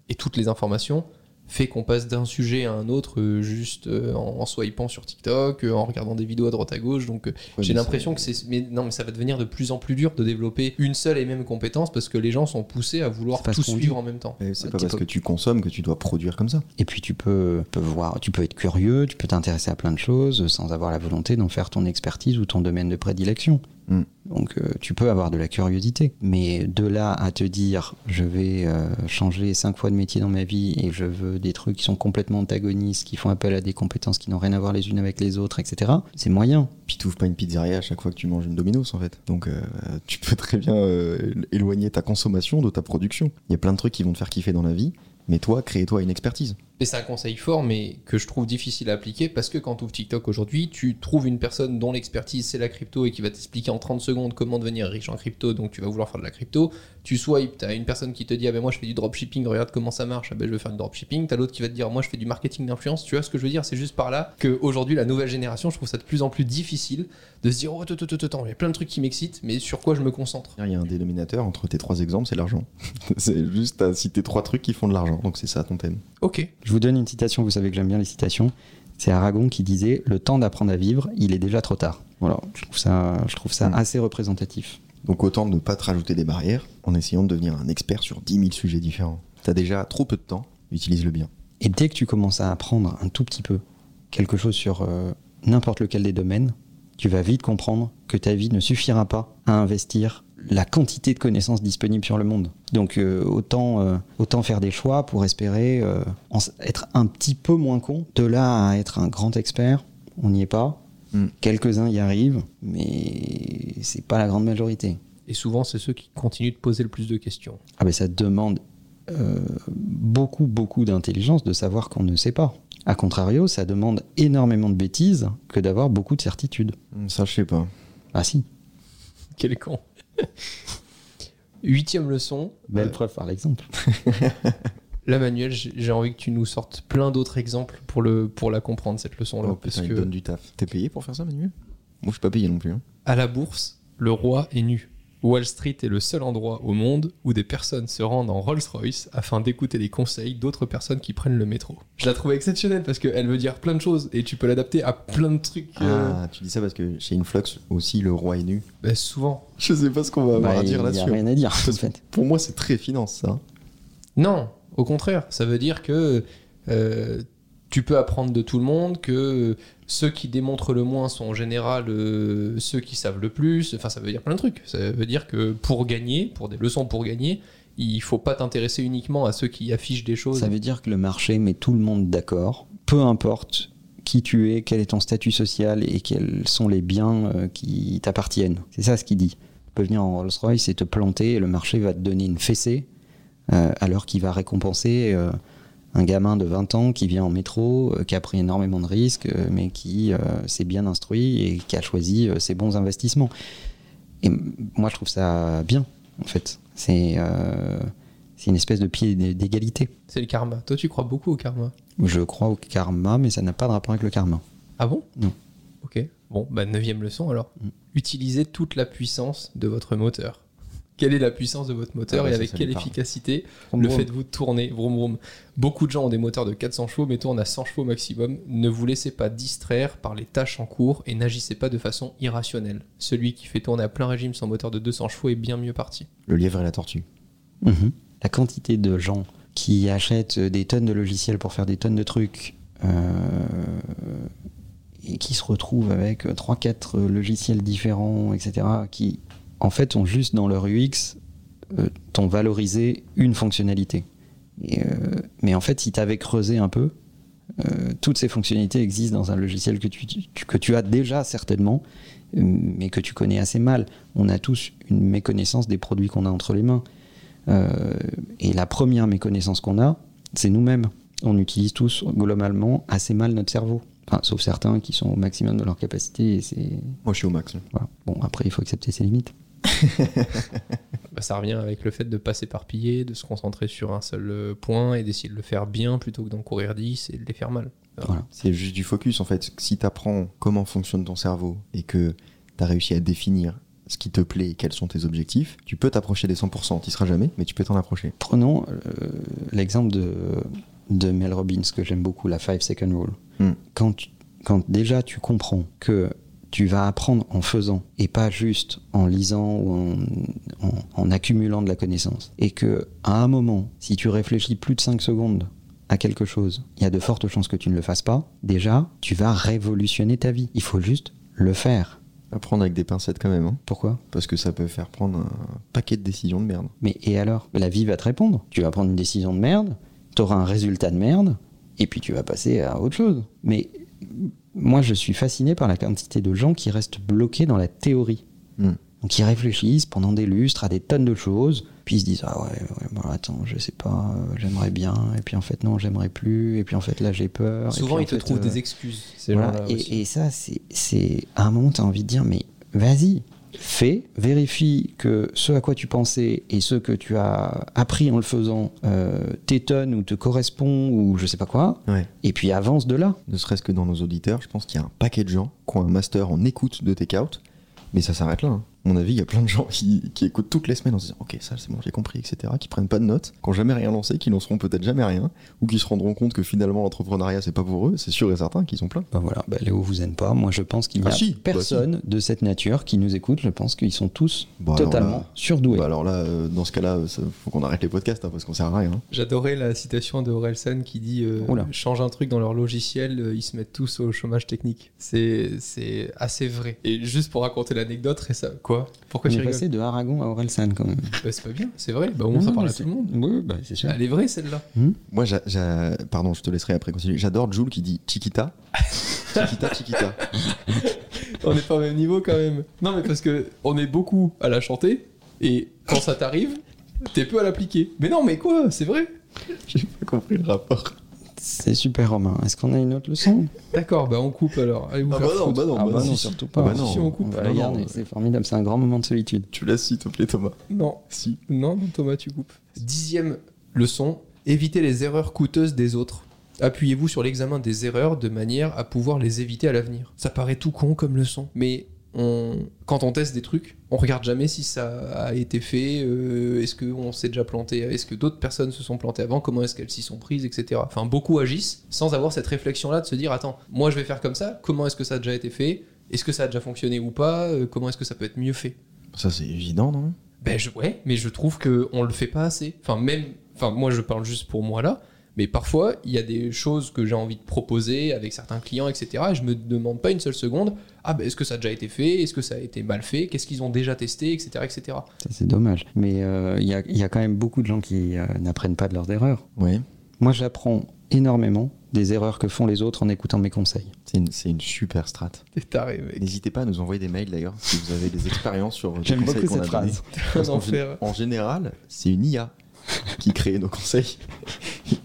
et toutes les informations fait qu'on passe d'un sujet à un autre euh, juste euh, en, en swipant sur TikTok, euh, en regardant des vidéos à droite à gauche. Donc euh, j'ai l'impression que c'est mais non mais ça va devenir de plus en plus dur de développer une seule et même compétence parce que les gens sont poussés à vouloir tout suivre dit. en même temps. Et C'est pas parce peu. que tu consommes que tu dois produire comme ça. Et puis tu peux, peux voir, tu peux être curieux, tu peux t'intéresser à plein de choses sans avoir la volonté d'en faire ton expertise ou ton domaine de prédilection. Mm. Donc euh, tu peux avoir de la curiosité. Mais de là à te dire je vais euh, changer cinq fois de métier dans ma vie et je veux des trucs qui sont complètement antagonistes, qui font appel à des compétences qui n'ont rien à voir les unes avec les autres, etc. C'est moyen. Puis tu pas une pizzeria à chaque fois que tu manges une Domino's en fait. Donc euh, tu peux très bien éloigner ta consommation de ta production. Il y a plein de trucs qui vont te faire kiffer dans la vie, mais toi, crée-toi une expertise. Et c'est un conseil fort, mais que je trouve difficile à appliquer parce que quand tu ouvres TikTok aujourd'hui, tu trouves une personne dont l'expertise c'est la crypto et qui va t'expliquer en 30 secondes comment devenir riche en crypto, donc tu vas vouloir faire de la crypto. Tu swipes, tu as une personne qui te dit Ah ben moi je fais du dropshipping, regarde comment ça marche, ah ben je veux faire du dropshipping. Tu as l'autre qui va te dire Moi je fais du marketing d'influence. Tu vois ce que je veux dire? C'est juste par là qu'aujourd'hui, la nouvelle génération, je trouve ça de plus en plus difficile de se dire Oh, attends, attends, attends, attends, il y a plein de trucs qui m'excitent, mais sur quoi je me concentre Il y a un dénominateur entre tes trois exemples, c'est l'argent. [laughs] c'est juste à citer trois trucs qui font de l'argent. Donc c'est ça ton thème. Ok. Je vous donne une citation, vous savez que j'aime bien les citations. C'est Aragon qui disait Le temps d'apprendre à vivre, il est déjà trop tard. Voilà, je trouve ça, je trouve ça Mm. assez représentatif. Donc autant ne pas te rajouter des barrières en essayant de devenir un expert sur 10 000 sujets différents. T'as déjà trop peu de temps, utilise-le bien. Et dès que tu commences à apprendre un tout petit peu quelque chose sur euh, n'importe lequel des domaines, tu vas vite comprendre que ta vie ne suffira pas à investir la quantité de connaissances disponibles sur le monde. Donc euh, autant, euh, autant faire des choix pour espérer euh, en être un petit peu moins con. De là à être un grand expert, on n'y est pas. Mm. Quelques-uns y arrivent, mais c'est pas la grande majorité. Et souvent, c'est ceux qui continuent de poser le plus de questions. Ah ben ça demande beaucoup, beaucoup d'intelligence de savoir qu'on ne sait pas. A contrario, ça demande énormément de bêtises que d'avoir beaucoup de certitudes. Hum, Ça, je sais pas. Ah si, Quel con. [laughs] Huitième leçon. belle euh, preuve par l'exemple. [laughs] Là, Manuel, j'ai envie que tu nous sortes plein d'autres exemples pour, le, pour la comprendre, cette leçon-là. Oh, parce putain, il que donne du taf. T'es payé pour faire ça, Manuel? Moi, je suis pas payé non plus. hein. à la bourse, le roi est nu. Wall Street est le seul endroit au monde où des personnes se rendent en Rolls-Royce afin d'écouter les conseils d'autres personnes qui prennent le métro. Je la trouve exceptionnelle parce qu'elle veut dire plein de choses et tu peux l'adapter à plein de trucs. euh, Ah, tu dis ça parce que chez Influx aussi, le roi est nu. bah, souvent. Je sais pas ce qu'on va avoir Bah, à il dire n'y a là-dessus. rien à dire, en fait. Pour moi, c'est très finance, ça. Non, au contraire, ça veut dire que euh, tu peux apprendre de tout le monde, que ceux qui démontrent le moins sont en général euh, ceux qui savent le plus. Enfin, ça veut dire plein de trucs. Ça veut dire que pour gagner, pour des leçons pour gagner, il faut pas t'intéresser uniquement à ceux qui affichent des choses. Ça veut dire que le marché met tout le monde d'accord, peu importe qui tu es, quel est ton statut social et quels sont les biens euh, qui t'appartiennent. C'est ça ce qu'il dit. Tu peux venir en Rolls-Royce et te planter et le marché va te donner une fessée euh, alors qu'il va récompenser un gamin de 20 ans qui vient en métro, euh, qui a pris énormément de risques, euh, mais qui euh, s'est bien instruit et qui a choisi ses bons investissements. Et moi, je trouve ça bien, en fait. C'est c'est une espèce de pied d'é- d'égalité. C'est le karma. Toi, tu crois beaucoup au karma Je crois au karma, mais ça n'a pas de rapport avec le karma. Ah bon? Non. Ok. Bon, bah, neuvième leçon alors. Mm. Utilisez toute la puissance de votre moteur. Quelle est la puissance de votre moteur Ah bah et ça, avec ça quelle efficacité Vroom, le faites-vous tourner vroom, vroom. Beaucoup de gens ont des moteurs de 400 chevaux, mais tournent à 100 chevaux maximum. Ne vous laissez pas distraire par les tâches en cours et n'agissez pas de façon irrationnelle. Celui qui fait tourner à plein régime son moteur de 200 chevaux est bien mieux parti. Le lièvre et la tortue. Mhm. La quantité de gens qui achètent des tonnes de logiciels pour faire des tonnes de trucs euh, et qui se retrouvent avec 3-4 logiciels différents, etc., qui en fait ont juste dans leur UX euh, t'ont valorisé une fonctionnalité. Et, euh, mais en fait, si tu avais creusé un peu, euh, toutes ces fonctionnalités existent dans un logiciel que tu, tu- que tu as déjà certainement, euh, mais que tu connais assez mal. On a tous une méconnaissance des produits qu'on a entre les mains. Et la première méconnaissance qu'on a, c'est nous-mêmes. On utilise tous globalement assez mal notre cerveau. Enfin, sauf certains qui sont au maximum de leur capacité. Et Moi, je suis au max. voilà. Bon, après, il faut accepter ses limites. [laughs] Bah, ça revient avec le fait de pas s'éparpiller, de se concentrer sur un seul euh, point et d'essayer de le faire bien plutôt que d'en courir 10 et de les faire mal. Voilà. C'est juste du focus en fait. Si tu apprends comment fonctionne ton cerveau et que tu as réussi à définir ce qui te plaît et quels sont tes objectifs, tu peux t'approcher des 100%. Tu seras jamais, mais tu peux t'en approcher. Prenons euh, l'exemple de, de Mel Robbins, que j'aime beaucoup, la 5 second rule. Hmm. Quand, tu- quand déjà tu comprends que tu vas apprendre en faisant et pas juste en lisant ou en, en- en accumulant de la connaissance, et que à un moment, si tu réfléchis plus de 5 secondes à quelque chose, il y a de fortes chances que tu ne le fasses pas, déjà, tu vas révolutionner ta vie. Il faut juste le faire. Apprendre avec des pincettes quand même, hein, Pourquoi? Parce que ça peut faire prendre un paquet de décisions de merde. Mais et alors? La vie va te répondre. Tu vas prendre une décision de merde, tu auras un résultat de merde, et puis tu vas passer à autre chose. Mais moi, je suis fasciné par la quantité de gens qui restent bloqués dans la théorie. Hmm. Donc ils réfléchissent pendant des lustres à des tonnes de choses, puis ils se disent ah ouais, ouais bon, attends je sais pas euh, j'aimerais bien et puis en fait non j'aimerais plus et puis en fait là j'ai peur. et Souvent, puis, ils te fait, trouvent euh, des excuses, ces voilà, et, et ça, c'est- c'est. À un moment, tu as envie de dire, mais vas-y, fais, vérifie que ce à quoi tu pensais et ce que tu as appris en le faisant euh, t'étonne ou te correspond ou je sais pas quoi, Ouais. et puis avance de là. Ne serait-ce que dans nos auditeurs, je pense qu'il y a un paquet de gens qui ont un master en écoute de take-out, mais ça s'arrête là. hein. Mon avis, il y a plein de gens qui, qui écoutent toutes les semaines en se disant Ok, ça c'est bon, j'ai compris, etc., qui prennent pas de notes, qui n'ont jamais rien lancé, qui lanceront peut-être jamais rien, ou qui se rendront compte que finalement l'entrepreneuriat c'est pas pour eux, c'est sûr et certain qu'ils sont pleins. Ben voilà, ben Léo vous aime pas. Moi, je pense qu'il n'y Ah a si, bah personne de cette nature qui nous écoute. Je pense qu'ils sont tous alors totalement là- surdoués. Bah alors là, euh, dans ce cas-là, faut qu'on arrête les podcasts hein, parce qu'on sert à rien. J'adorais la citation de Orelsan qui dit euh, change un truc dans leur logiciel, euh, ils se mettent tous au chômage technique. C'est c'est assez vrai. Et juste pour raconter l'anecdote, et ça quoi Pourquoi On tu est passé de Aragon à Orelsan quand même. Bah, C'est pas bien, c'est vrai. Bah au moins ça parle à tout le monde. Oui, bah, c'est sûr. Elle est vraie celle-là. Moi, j'a- j'a- pardon, je te laisserai après continuer. J'adore Jules qui dit Chiquita. [laughs] Chiquita, Chiquita. On n'est pas au même niveau quand même. Non mais parce que on est beaucoup à la chanter et quand ça t'arrive, t'es peu à l'appliquer. Mais non mais quoi? C'est vrai J'ai pas compris le rapport. C'est super Romain. Est-ce qu'on a une autre leçon D'accord, bah on coupe alors. Allez vous Ah faire bah non, bah non, Ah bah bah surtout Ah pas. bah non. Si on coupe. On va c'est formidable, c'est un grand moment de solitude. Tu laisses s'il te plaît, Thomas. Non, Si. non, non, Thomas, tu coupes. Dixième leçon, Évitez les erreurs coûteuses des autres. Appuyez-vous sur l'examen des erreurs de manière à pouvoir les éviter à l'avenir. Ça paraît tout con comme leçon, mais on- quand on teste des trucs, on regarde jamais si ça a été fait, euh, est-ce qu'on s'est déjà planté, est-ce que d'autres personnes se sont plantées avant, comment est-ce qu'elles s'y sont prises, etc. Enfin, beaucoup agissent sans avoir cette réflexion-là de se dire, attends, moi je vais faire comme ça, comment est-ce que ça a déjà été fait, est-ce que ça a déjà fonctionné ou pas, euh, comment est-ce que ça peut être mieux fait? Ça, c'est évident, non? Ben je, ouais, mais je trouve que on le fait pas assez. Enfin même, enfin moi je parle juste pour moi là, mais parfois il y a des choses que j'ai envie de proposer avec certains clients, etc. Et je me demande pas une seule seconde, ah ben est-ce que ça a déjà été fait, est-ce que ça a été mal fait, qu'est-ce qu'ils ont déjà testé, etc., etc. Ça, c'est dommage. Mais euh, il y, a, il y a quand même beaucoup de gens qui euh, n'apprennent pas de leurs erreurs. Ouais. Moi, j'apprends énormément des erreurs que font les autres en écoutant mes conseils. C'est une, c'est une super strat. T'es taré, mec. N'hésitez pas à nous envoyer des mails d'ailleurs si vous avez des expériences sur des J'aime conseils beaucoup qu'on a phrase. [laughs] En général, c'est une IA [laughs] qui crée nos conseils.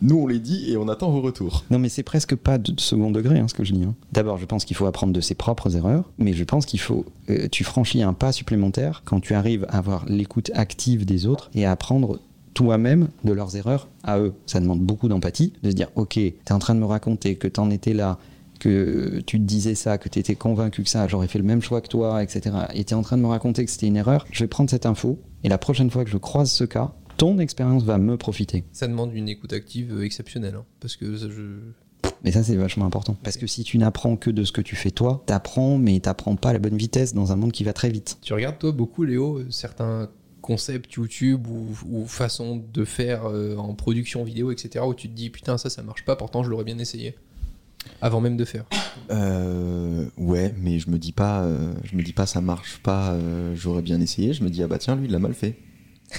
Nous, on les dit et on attend vos retours. Non, mais c'est presque pas de second degré hein, ce que je dis. hein. D'abord, je pense qu'il faut apprendre de ses propres erreurs, mais je pense qu'il faut. euh, tu franchis un pas supplémentaire quand tu arrives à avoir l'écoute active des autres et à apprendre toi-même de leurs erreurs à eux. Ça demande beaucoup d'empathie, de se dire Ok, t'es en train de me raconter que t'en étais là, que tu te disais ça, que t'étais convaincu que ça, j'aurais fait le même choix que toi, etc. Et t'es en train de me raconter que c'était une erreur. Je vais prendre cette info et la prochaine fois que je croise ce cas, ton expérience va me profiter. Ça demande une écoute active euh, exceptionnelle, hein, parce que ça, je... Mais ça, c'est vachement important. Parce que si tu n'apprends que de ce que tu fais toi, t'apprends, mais t'apprends pas à la bonne vitesse dans un monde qui va très vite. Tu regardes toi beaucoup Léo euh, certains concepts YouTube ou, ou façons de faire euh, en production vidéo, etc. où tu te dis putain ça ça marche pas, pourtant je l'aurais bien essayé. Avant même de faire. Euh, ouais, mais je me dis pas, euh, je me dis pas ça marche pas, euh, j'aurais bien essayé. Je me dis ah bah tiens lui il l'a mal fait.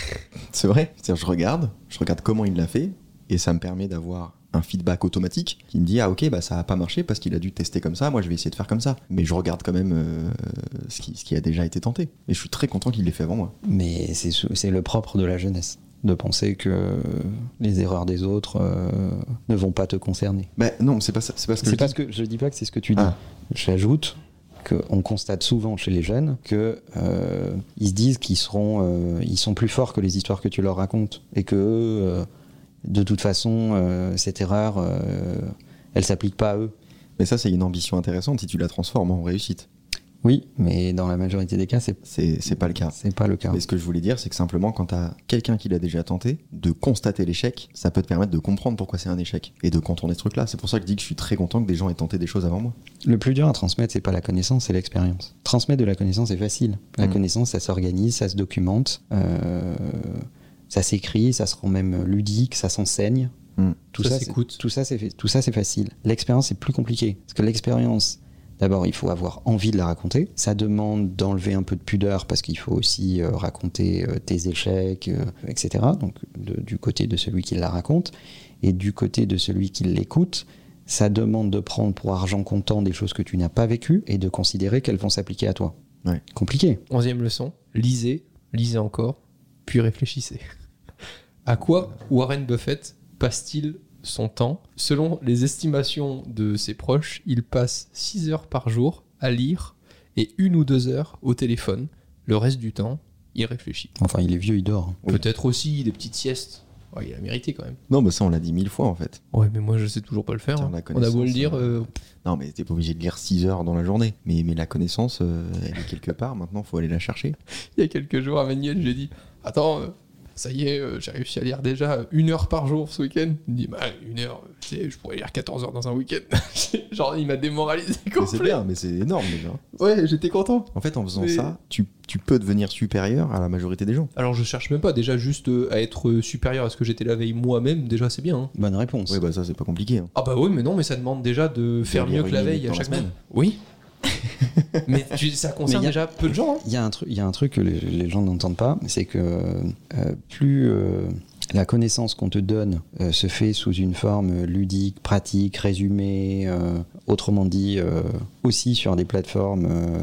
[laughs] c'est vrai. Je regarde, je regarde comment il l'a fait et ça me permet d'avoir un feedback automatique qui me dit ah ok bah ça a pas marché parce qu'il a dû tester comme ça. Moi je vais essayer de faire comme ça. Mais je regarde quand même euh, ce, qui, ce qui a déjà été tenté. Et je suis très content qu'il l'ait fait avant moi. Mais c'est le propre de la jeunesse. De penser que les erreurs des autres euh, ne vont pas te concerner. Bah non c'est pas ça. C'est pas ce que je pas dis. ce que je dis pas que c'est ce que tu dis. Ah. J'ajoute qu'on constate souvent chez les jeunes que euh, se disent qu'ils seront, euh, sont plus forts que les histoires que tu leur racontes et que euh, de toute façon cette erreur, elle s'applique pas à eux. Mais ça c'est une ambition intéressante si tu la transformes en réussite. Oui, mais dans la majorité des cas, c'est C'est pas le cas. c'est pas le cas. Mais ce que je voulais dire, c'est que simplement, quand tu as quelqu'un qui l'a déjà tenté, de constater l'échec, ça peut te permettre de comprendre pourquoi c'est un échec et de contourner ce truc-là. C'est pour ça que je dis que je suis très content que des gens aient tenté des choses avant moi. Le plus dur à transmettre, c'est pas la connaissance, c'est l'expérience. Transmettre de la connaissance, c'est facile. La Mm. connaissance, ça s'organise, ça se documente, euh, ça s'écrit, ça se rend même ludique, ça s'enseigne. Mm. Tout Ça ça, s'écoute. c'est- Tout ça, c'est fait- tout ça, c'est facile. L'expérience, c'est plus compliqué. Parce que l'expérience, d'abord, il faut avoir envie de la raconter. Ça demande d'enlever un peu de pudeur parce qu'il faut aussi euh, raconter euh, tes échecs, euh, etc. Donc, de- du côté de celui qui la raconte et du côté de celui qui l'écoute. Ça demande de prendre pour argent comptant des choses que tu n'as pas vécues et de considérer qu'elles vont s'appliquer à toi. Ouais. Compliqué. Onzième leçon, lisez, lisez encore, puis réfléchissez. [laughs] À quoi Warren Buffett passe-t-il son temps Selon les estimations de ses proches, il passe 6 heures par jour à lire et une ou deux heures au téléphone. Le reste du temps, il réfléchit. Enfin, il est vieux, il dort. Oui. Peut-être aussi des petites siestes. Ouais, il a mérité quand même. Non, mais ça, on l'a dit mille fois en fait. Ouais, mais moi je sais toujours pas le faire. Tiens, hein. la On a beau le dire, euh, euh, Non, mais t'es pas obligé de lire 6 heures dans la journée. Mais, mais la connaissance, euh, elle est quelque part. Maintenant, faut aller la chercher. [laughs] il y a quelques jours à Manuel, j'ai dit Attends, ça y est, euh, j'ai réussi à lire déjà une heure par jour ce week-end. Il me dit Bah, une heure, tu sais, je pourrais lire 14 heures dans un week-end. [laughs] Genre, il m'a démoralisé Mais c'est bien, mais c'est énorme déjà. Ouais, j'étais content. En fait, en faisant Mais- ça, tu, tu peux devenir supérieur à la majorité des gens. Alors, je cherche même pas, déjà juste euh, à être euh, supérieur à ce que j'étais la veille moi-même, déjà c'est bien. hein. Bonne réponse. Ouais, bah ça, c'est pas compliqué. hein. Ah bah oui, mais non, mais ça demande déjà de faire lire mieux que la veille à chaque semaine. semaine. Oui. Mais tu- ça concerne a- déjà peu de gens. hein. Il y, a un truc- il y a un truc que les, les gens n'entendent pas, c'est que euh, plus euh, la connaissance qu'on te donne euh, se fait sous une forme ludique, pratique, résumée, euh, autrement dit, euh, aussi sur des plateformes euh,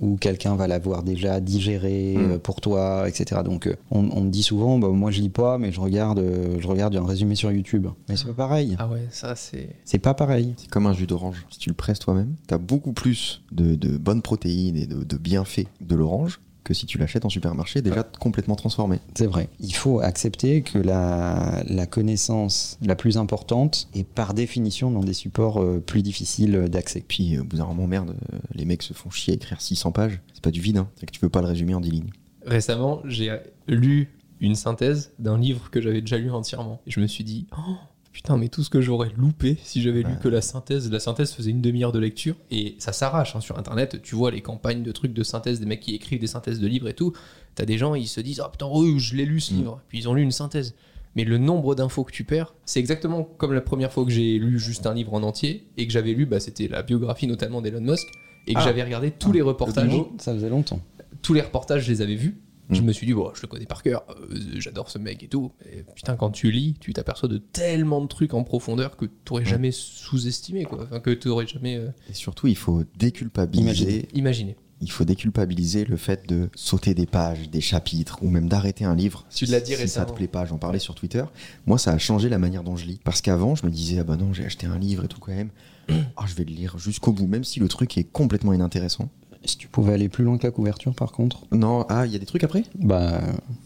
où quelqu'un va l'avoir déjà digéré Mm. euh, pour toi, etc. Donc on, on me dit souvent, bah, moi je lis pas, mais je regarde, je regarde un résumé sur YouTube. Mais c'est pas pareil. Ah ouais, ça c'est. C'est pas pareil. C'est comme un jus d'orange. Si tu le presses toi-même, t'as beaucoup plus de, de bonnes protéines et de, de bienfaits de l'orange que si tu l'achètes en supermarché déjà complètement transformé. C'est vrai. Il faut accepter que la, la connaissance la plus importante est par définition dans des supports euh, plus difficiles d'accès. Puis, euh, au bout d'un moment, merde, euh, les mecs se font chier à écrire 600 pages. C'est pas du vide, hein. C'est que tu peux pas le résumer en 10 lignes. Récemment, j'ai lu une synthèse d'un livre que j'avais déjà lu entièrement. Et je me suis dit, oh, putain, mais tout ce que j'aurais loupé si j'avais lu Ouais. que la synthèse. La synthèse faisait une demi-heure de lecture et ça s'arrache hein, sur internet. Tu vois les campagnes de trucs de synthèse, des mecs qui écrivent des synthèses de livres et tout. T'as des gens, ils se disent, oh putain, oh, je l'ai lu ce Mm. livre. Puis ils ont lu une synthèse. Mais le nombre d'infos que tu perds, c'est exactement comme la première fois que j'ai lu juste un livre en entier et que j'avais lu, bah, c'était la biographie notamment d'Elon Musk et que Ah. j'avais regardé tous les reportages Ça faisait longtemps. tous les reportages, je les avais vus. Mm. Je me suis dit, bon, je le connais par cœur, euh, j'adore ce mec et tout. Mais putain, quand tu lis, tu t'aperçois de tellement de trucs en profondeur que t'aurais jamais sous-estimé, quoi. Enfin, que t'aurais jamais euh, Et surtout, il faut déculpabiliser. Imaginez. imaginé. Il faut déculpabiliser le fait de sauter des pages, des chapitres, ou même d'arrêter un livre. Tu l'as dit si ça te plaît pas, j'en parlais sur Twitter. Moi, ça a changé la manière dont je lis. Parce qu'avant, je me disais, ah bah non, j'ai acheté un livre et tout quand même. [clears throat] Ah, je vais le lire jusqu'au bout, même si le truc est complètement inintéressant. Si tu pouvais aller plus loin que la couverture, par contre, Non, ah, il y a des trucs après? Bah,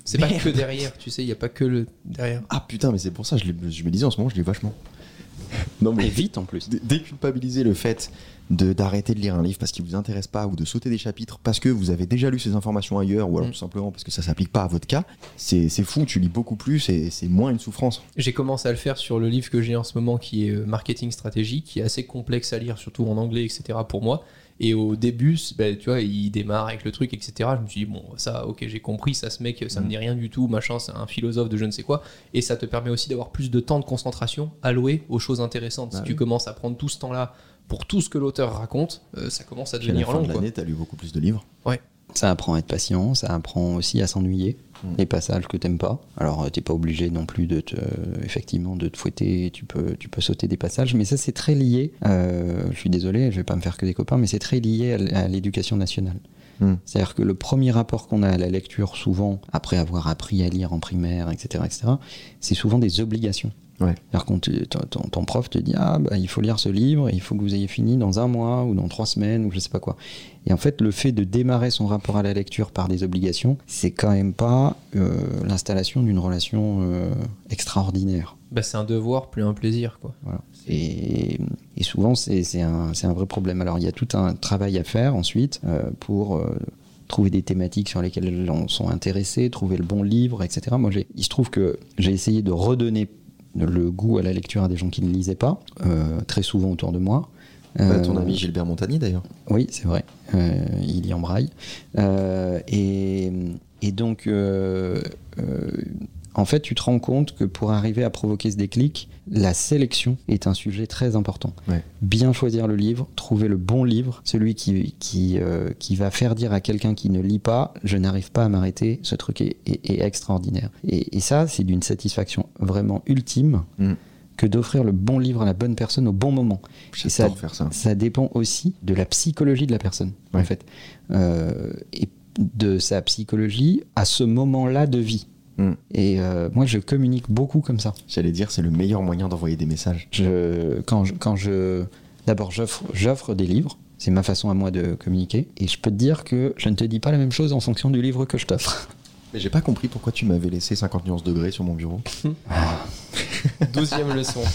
C'est pas que derrière, tu sais, il y a pas que le derrière. Ah putain, mais c'est pour ça, je, l'ai- je me disais en ce moment, je lis vachement. [laughs] Non, et mais vite en plus. dé- déculpabiliser le fait de d'arrêter de lire un livre parce qu'il vous intéresse pas ou de sauter des chapitres parce que vous avez déjà lu ces informations ailleurs ou alors Mm. tout simplement parce que ça s'applique pas à votre cas, c'est c'est fou, tu lis beaucoup plus et c'est moins une souffrance. J'ai commencé à le faire sur le livre que j'ai en ce moment qui est euh, Marketing Stratégie, qui est assez complexe à lire, surtout en anglais, etc. pour moi. Et au début, ben, tu vois, il démarre avec le truc, etc. Je me suis dit, bon, ça, ok, j'ai compris, ça, ce mec, ça me dit rien du tout, machin, c'est un philosophe de je ne sais quoi. Et ça te permet aussi d'avoir plus de temps de concentration alloué aux choses intéressantes. Bah si oui. tu commences à prendre tout ce temps-là pour tout ce que l'auteur raconte, euh, ça commence à à la devenir fin long. de l'année, t'as lu beaucoup plus de livres. Ça apprend à être patient, ça apprend aussi à s'ennuyer. Mm. Les passages que t'aimes pas. Alors euh, t'es pas obligé non plus de te, effectivement, de te fouetter. Tu peux, tu peux sauter des passages, mais ça c'est très lié. euh, je suis désolé, je vais pas me faire que des copains, mais c'est très lié à l'éducation nationale. Mm. C'est-à-dire que le premier rapport qu'on a à la lecture, souvent, après avoir appris à lire en primaire, etc., etc., c'est souvent des obligations. Ouais. C'est-à-dire quand ton- ton prof te dit ah bah, il faut lire ce livre, il faut que vous ayez fini dans un mois ou dans trois semaines ou je sais pas quoi. Et en fait le fait de démarrer son rapport à la lecture par des obligations, c'est quand même pas euh, l'installation d'une relation euh, extraordinaire. Bah, c'est un devoir plus un plaisir. Quoi. Voilà. Et, et souvent, c'est un, vrai problème. Alors, il y a tout un travail à faire ensuite euh, pour trouver des thématiques sur lesquelles on sont intéressés, trouver le bon livre, etc. Moi, il se trouve que j'ai essayé de redonner le goût à la lecture à des gens qui ne lisaient pas, euh, très souvent autour de moi. Bah, Euh, ton ami Gilbert Montagny d'ailleurs. oui, c'est vrai. Euh, il y embraille. Euh, et, et donc, en fait, tu te rends compte que pour arriver à provoquer ce déclic, la sélection est un sujet très important. Ouais. Bien choisir le livre, trouver le bon livre, celui qui, qui, euh, qui va faire dire à quelqu'un qui ne lit pas, je n'arrive pas à m'arrêter, ce truc est, est- est extraordinaire. Et, et ça, c'est d'une satisfaction vraiment ultime Mm. Que d'offrir le bon livre à la bonne personne au bon moment. Et ça, ça. ça dépend aussi de la psychologie de la personne, en fait. Euh, et de sa psychologie à ce moment-là de vie. Mm. Et euh, moi, je communique beaucoup comme ça. J'allais dire, c'est le meilleur moyen d'envoyer des messages. Je, quand je, quand je d'abord, j'offre, j'offre des livres. C'est ma façon à moi de communiquer. Et je peux te dire que je ne te dis pas la même chose en fonction du livre que je t'offre. Mais j'ai pas compris pourquoi tu m'avais laissé 50 nuances degrés sur mon bureau. [laughs] Douzième leçon. [laughs]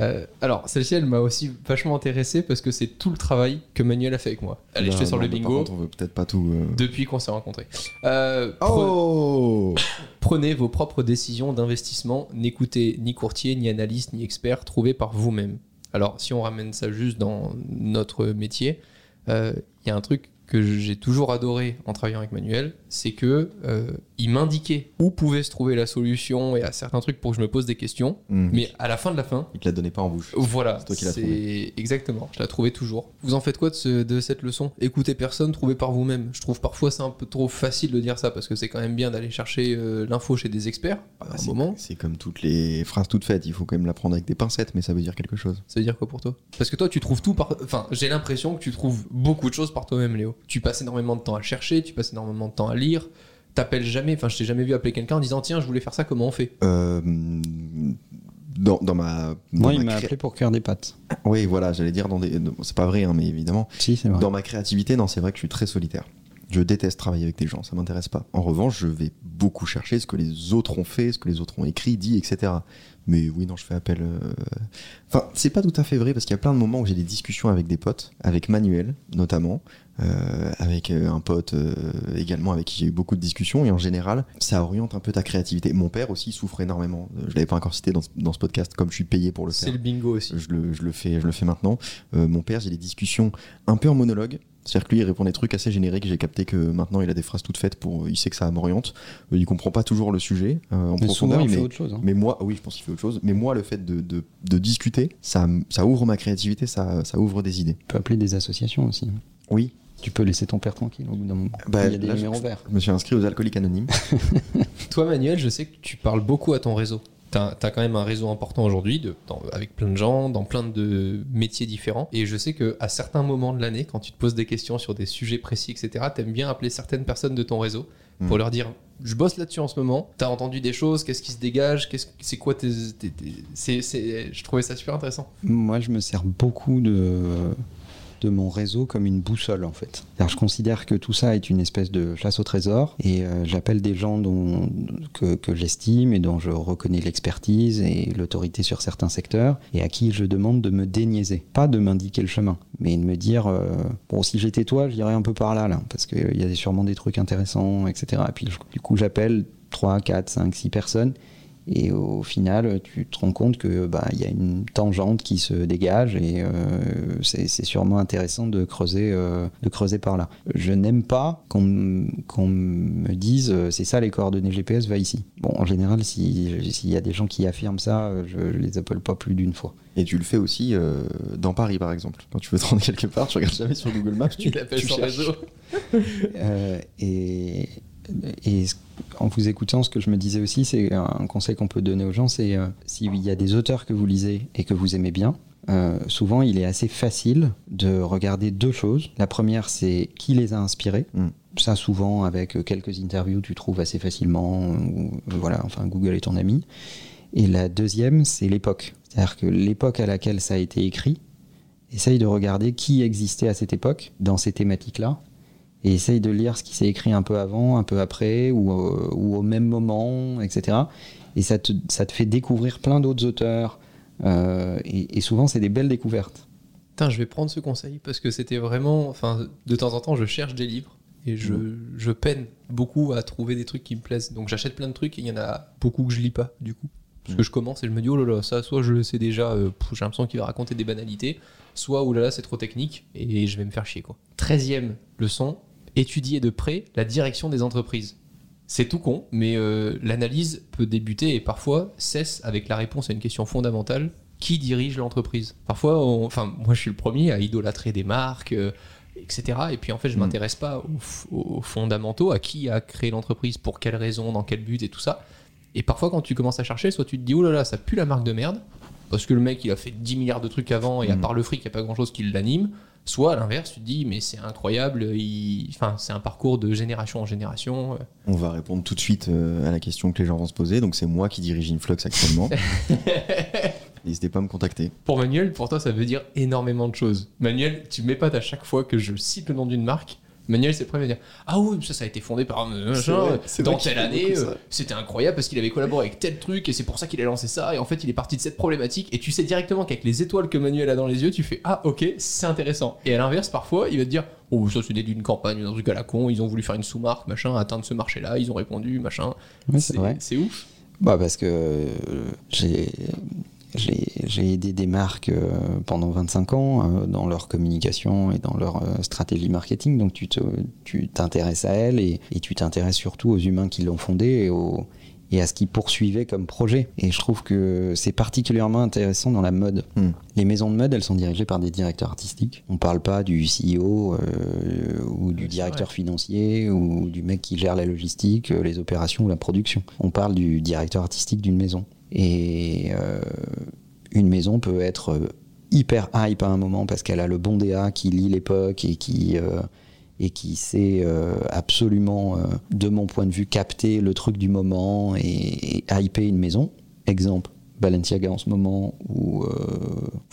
Euh, alors, celle-ci, elle m'a aussi vachement intéressé parce que c'est tout le travail que Manuel a fait avec moi. Allez, je Bah, fais sur non, le bingo contre, on veut peut-être pas tout. euh, depuis qu'on s'est rencontrés. Euh, pre- Oh [laughs] Prenez vos propres décisions d'investissement. N'écoutez ni courtier, ni analyste, ni expert. Trouvez par vous-même. Alors, si on ramène ça juste dans notre métier, euh, il y a un truc que j'ai toujours adoré en travaillant avec Manuel, c'est que euh, il m'indiquait où pouvait se trouver la solution et à certains trucs pour que je me pose des questions. Hmm. Mais à la fin de la fin, Il te l'a donné pas en bouche. voilà, C'est toi qui l'as c'est exactement. Je la trouvais toujours. Vous en faites quoi de, ce- de cette leçon? Écoutez personne, trouvez par vous-même. Je trouve parfois c'est un peu trop facile de dire ça parce que c'est quand même bien d'aller chercher euh, l'info chez des experts à Ah, un c'est- moment. C'est comme toutes les phrases toutes faites, il faut quand même la prendre avec des pincettes, mais ça veut dire quelque chose. Ça veut dire quoi pour toi? Parce que toi, tu trouves tout par. Enfin, j'ai l'impression que tu trouves beaucoup de choses par toi-même, Léo. Tu passes énormément de temps à chercher, tu passes énormément de temps à lire. T'appelles jamais. Enfin, je t'ai jamais vu appeler quelqu'un en disant tiens, je voulais faire ça, comment on fait? Euh, dans, dans ma. dans Moi, il ma m'a cré- appelé pour cuire des pâtes. Oui, voilà, j'allais dire dans des. C'est pas vrai, hein, mais évidemment. Si, c'est vrai. Dans ma créativité, non, c'est vrai que je suis très solitaire. Je déteste travailler avec des gens, ça m'intéresse pas. En revanche, je vais beaucoup chercher ce que les autres ont fait, ce que les autres ont écrit, dit, etc. Mais oui, non, je fais appel. euh, Enfin, c'est pas tout à fait vrai parce qu'il y a plein de moments où j'ai des discussions avec des potes, avec Manuel notamment, euh, avec euh, un pote euh, également avec qui j'ai eu beaucoup de discussions et en général, ça oriente un peu ta créativité. Mon père aussi souffre énormément. Je l'avais pas encore cité dans, ce- dans ce podcast, comme je suis payé pour le C'est faire. le bingo aussi. Je le, je le fais, je le fais maintenant. Euh, mon père, j'ai des discussions un peu en monologue. C'est-à-dire que lui, il répond des trucs assez génériques. J'ai capté que maintenant, il a des phrases toutes faites pour. Il sait que ça m'oriente. Euh, il comprend pas toujours le sujet euh, en Mais profondeur. souvent, il mais, fait autre chose. hein. mais moi, oui, je pense qu'il fait autre chose. Mais moi, le fait de, de, de discuter, ça, ça ouvre ma créativité, ça, ça ouvre des idées. Tu peux appeler des associations aussi. Oui. Tu peux laisser ton père tranquille au bout d'un moment. Bah, il y a des là, je- numéros verts. Je me suis inscrit aux alcooliques anonymes. [laughs] [laughs] Toi, Manuel, je sais que tu parles beaucoup à ton réseau. T'as as quand même un réseau important aujourd'hui, avec plein de gens, dans plein de métiers différents. Et je sais que à certains moments de l'année, quand tu te poses des questions sur des sujets précis, etc., t'aimes bien appeler certaines personnes de ton réseau pour Mm. leur dire je bosse là-dessus en ce moment. T'as entendu des choses Qu'est-ce qui se dégage C'est quoi tes, Je trouvais ça super intéressant. Moi, je me sers beaucoup de, de mon réseau comme une boussole, en fait. Alors, je considère que tout ça est une espèce de chasse au trésor et euh, j'appelle des gens dont, que, j'estime et dont je reconnais l'expertise et l'autorité sur certains secteurs et à qui je demande de me déniaiser. Pas de m'indiquer le chemin, mais de me dire euh, bon, si j'étais toi, j'irais un peu par là, là, parce qu'il y a sûrement des trucs intéressants, etc. Et puis, du coup, j'appelle 3, 4, 5, 6 personnes et au final, tu te rends compte que bah il y a une tangente qui se dégage et euh, c'est sûrement intéressant de creuser, euh, de creuser par là. Je n'aime pas qu'on me dise euh, c'est ça les coordonnées GPS, va ici. Bon, en général, si- s'il y a des gens qui affirment ça, je, je les appelle pas plus d'une fois. Et tu le fais aussi euh, dans Paris, par exemple. Quand tu veux te rendre quelque part, tu regardes jamais sur Google Maps. Tu [laughs] l'appelles cherches. réseau. Euh, et, et ce- en vous écoutant, ce que je me disais aussi, c'est un conseil qu'on peut donner aux gens, c'est euh, s'il y a des auteurs que vous lisez et que vous aimez bien, euh, souvent il est assez facile de regarder deux choses. La première, c'est qui les a inspirés. Mm. Ça, souvent, avec quelques interviews, tu trouves assez facilement. euh, ou- voilà, enfin, Google est ton ami. Et la deuxième, c'est l'époque. C'est-à-dire que l'époque à laquelle ça a été écrit, essaye de regarder qui existait à cette époque dans ces thématiques-là et essaye de lire ce qui s'est écrit un peu avant, un peu après, ou, euh, ou au même moment, etc. Et ça te, ça te fait découvrir plein d'autres auteurs. euh, et, et souvent, c'est des belles découvertes. Putain, je vais prendre ce conseil parce que c'était vraiment. Enfin, de temps en temps, je cherche des livres et je, je peine beaucoup à trouver des trucs qui me plaisent. Donc j'achète plein de trucs et il y en a beaucoup que je lis pas, du coup. Parce que je commence et je me dis, oh là là, ça, soit je le sais déjà, euh, j'ai l'impression qu'il va raconter des banalités, soit, oh là là, c'est trop technique et je vais me faire chier, quoi. Treizième leçon, étudier de près la direction des entreprises. C'est tout con, mais euh, l'analyse peut débuter et parfois cesse avec la réponse à une question fondamentale qui dirige l'entreprise? Parfois, on- enfin, moi je suis le premier à idolâtrer des marques, euh, etc. Et puis en fait, je Mm. m'intéresse pas aux, aux fondamentaux, à qui a créé l'entreprise, pour quelles raisons, dans quel but et tout ça. Et parfois, quand tu commences à chercher, soit tu te dis, oh là là, ça pue la marque de merde, parce que le mec il a fait 10 milliards de trucs avant et à Mm. part le fric, il n'y a pas grand chose qui l'anime. Soit à l'inverse, tu te dis, mais c'est incroyable, il... enfin, c'est un parcours de génération en génération. euh. On va répondre tout de suite euh, à la question que les gens vont se poser. Donc c'est moi qui dirige Influx actuellement. [laughs] N'hésitez pas à me contacter. Pour Manuel, pour toi, ça veut dire énormément de choses. Manuel, tu m'épates à chaque fois que je cite le nom d'une marque. Manuel, c'est le premier à dire Ah oui, ça, ça a été fondé par euh, C'est machin, dans telle année. euh. C'était incroyable parce qu'il avait collaboré avec tel truc et c'est pour ça qu'il a lancé ça. Et en fait, il est parti de cette problématique. Et tu sais directement qu'avec les étoiles que Manuel a dans les yeux, tu fais Ah, ok, c'est intéressant. Et à l'inverse, parfois, il va te dire Oh, ça, c'est né d'une campagne, d'un truc à la con. Ils ont voulu faire une sous-marque, machin, atteindre ce marché-là. Ils ont répondu, machin. Oui, c'est vrai. C'est ouf. Bah parce que euh, j'ai j'ai j'ai aidé des marques euh, pendant 25 ans euh, dans leur communication et dans leur euh, stratégie marketing. Donc tu te- tu t'intéresses à elles et, et tu t'intéresses surtout aux humains qui l'ont fondée et, aux- et à ce qu'ils poursuivaient comme projet. Et je trouve que c'est particulièrement intéressant dans la mode. Hmm. Les maisons de mode, elles sont dirigées par des directeurs artistiques. On parle pas du CEO euh, ou du directeur financier ou du mec qui gère la logistique, les opérations ou la production. On parle du directeur artistique d'une maison. Et euh, une maison peut être euh, hyper hype à un moment parce qu'elle a le bon DA qui lit l'époque et qui euh, et qui sait euh, absolument, de mon point de vue, capter le truc du moment et, et hyper une maison. Exemple, Balenciaga en ce moment ou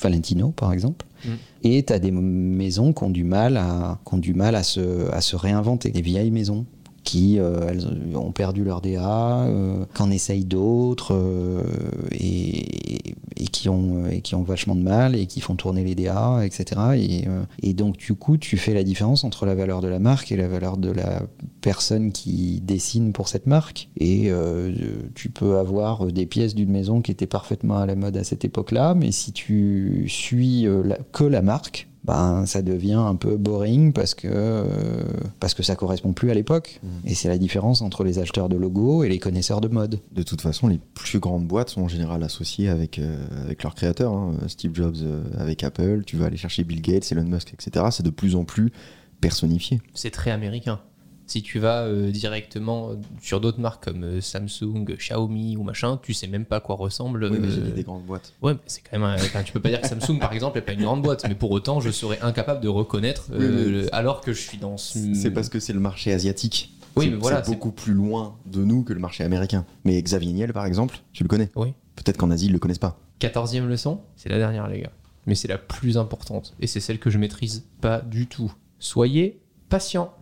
Valentino par exemple. Mm. Et tu as des maisons qui ont du mal à, qui ont du mal à, se, à se réinventer. Des vieilles maisons qui euh, elles ont perdu leur DA, euh, qu'en essayent d'autres euh, et, et qui ont, et qui ont vachement de mal et qui font tourner les DA, etc. Et, euh, et donc du coup, tu fais la différence entre la valeur de la marque et la valeur de la personne qui dessine pour cette marque. Et euh, tu peux avoir des pièces d'une maison qui étaient parfaitement à la mode à cette époque-là, mais si tu suis euh, que la marque, ben, ça devient un peu boring parce que, euh, parce que ça correspond plus à l'époque. Et c'est la différence entre les acheteurs de logos et les connaisseurs de mode. De toute façon, les plus grandes boîtes sont en général associées avec, euh, avec leurs créateurs. hein. Steve Jobs euh, avec Apple, tu vas aller chercher Bill Gates, Elon Musk, etc. C'est de plus en plus personnifié. C'est très américain. Si tu vas euh, directement sur d'autres marques comme euh, Samsung, Xiaomi ou machin, tu sais même pas à quoi ressemble. Oui, mais j'ai euh, dit des grandes boîtes. Ouais, mais c'est quand même. un- enfin, tu peux pas dire que Samsung, par exemple, est pas une grande boîte, mais pour autant, je serais incapable de reconnaître, euh, Oui, mais- le- alors que je suis dans. ce- C'est parce que c'est le marché asiatique. Oui, mais voilà, C'est c'est- beaucoup plus loin de nous que le marché américain. Mais Xavier Niel, par exemple, tu le connais. Oui. Peut-être qu'en Asie, ils le connaissent pas. Quatorzième leçon, c'est la dernière, les gars. Mais c'est la plus importante. Et c'est celle que je maîtrise pas du tout. Soyez patient.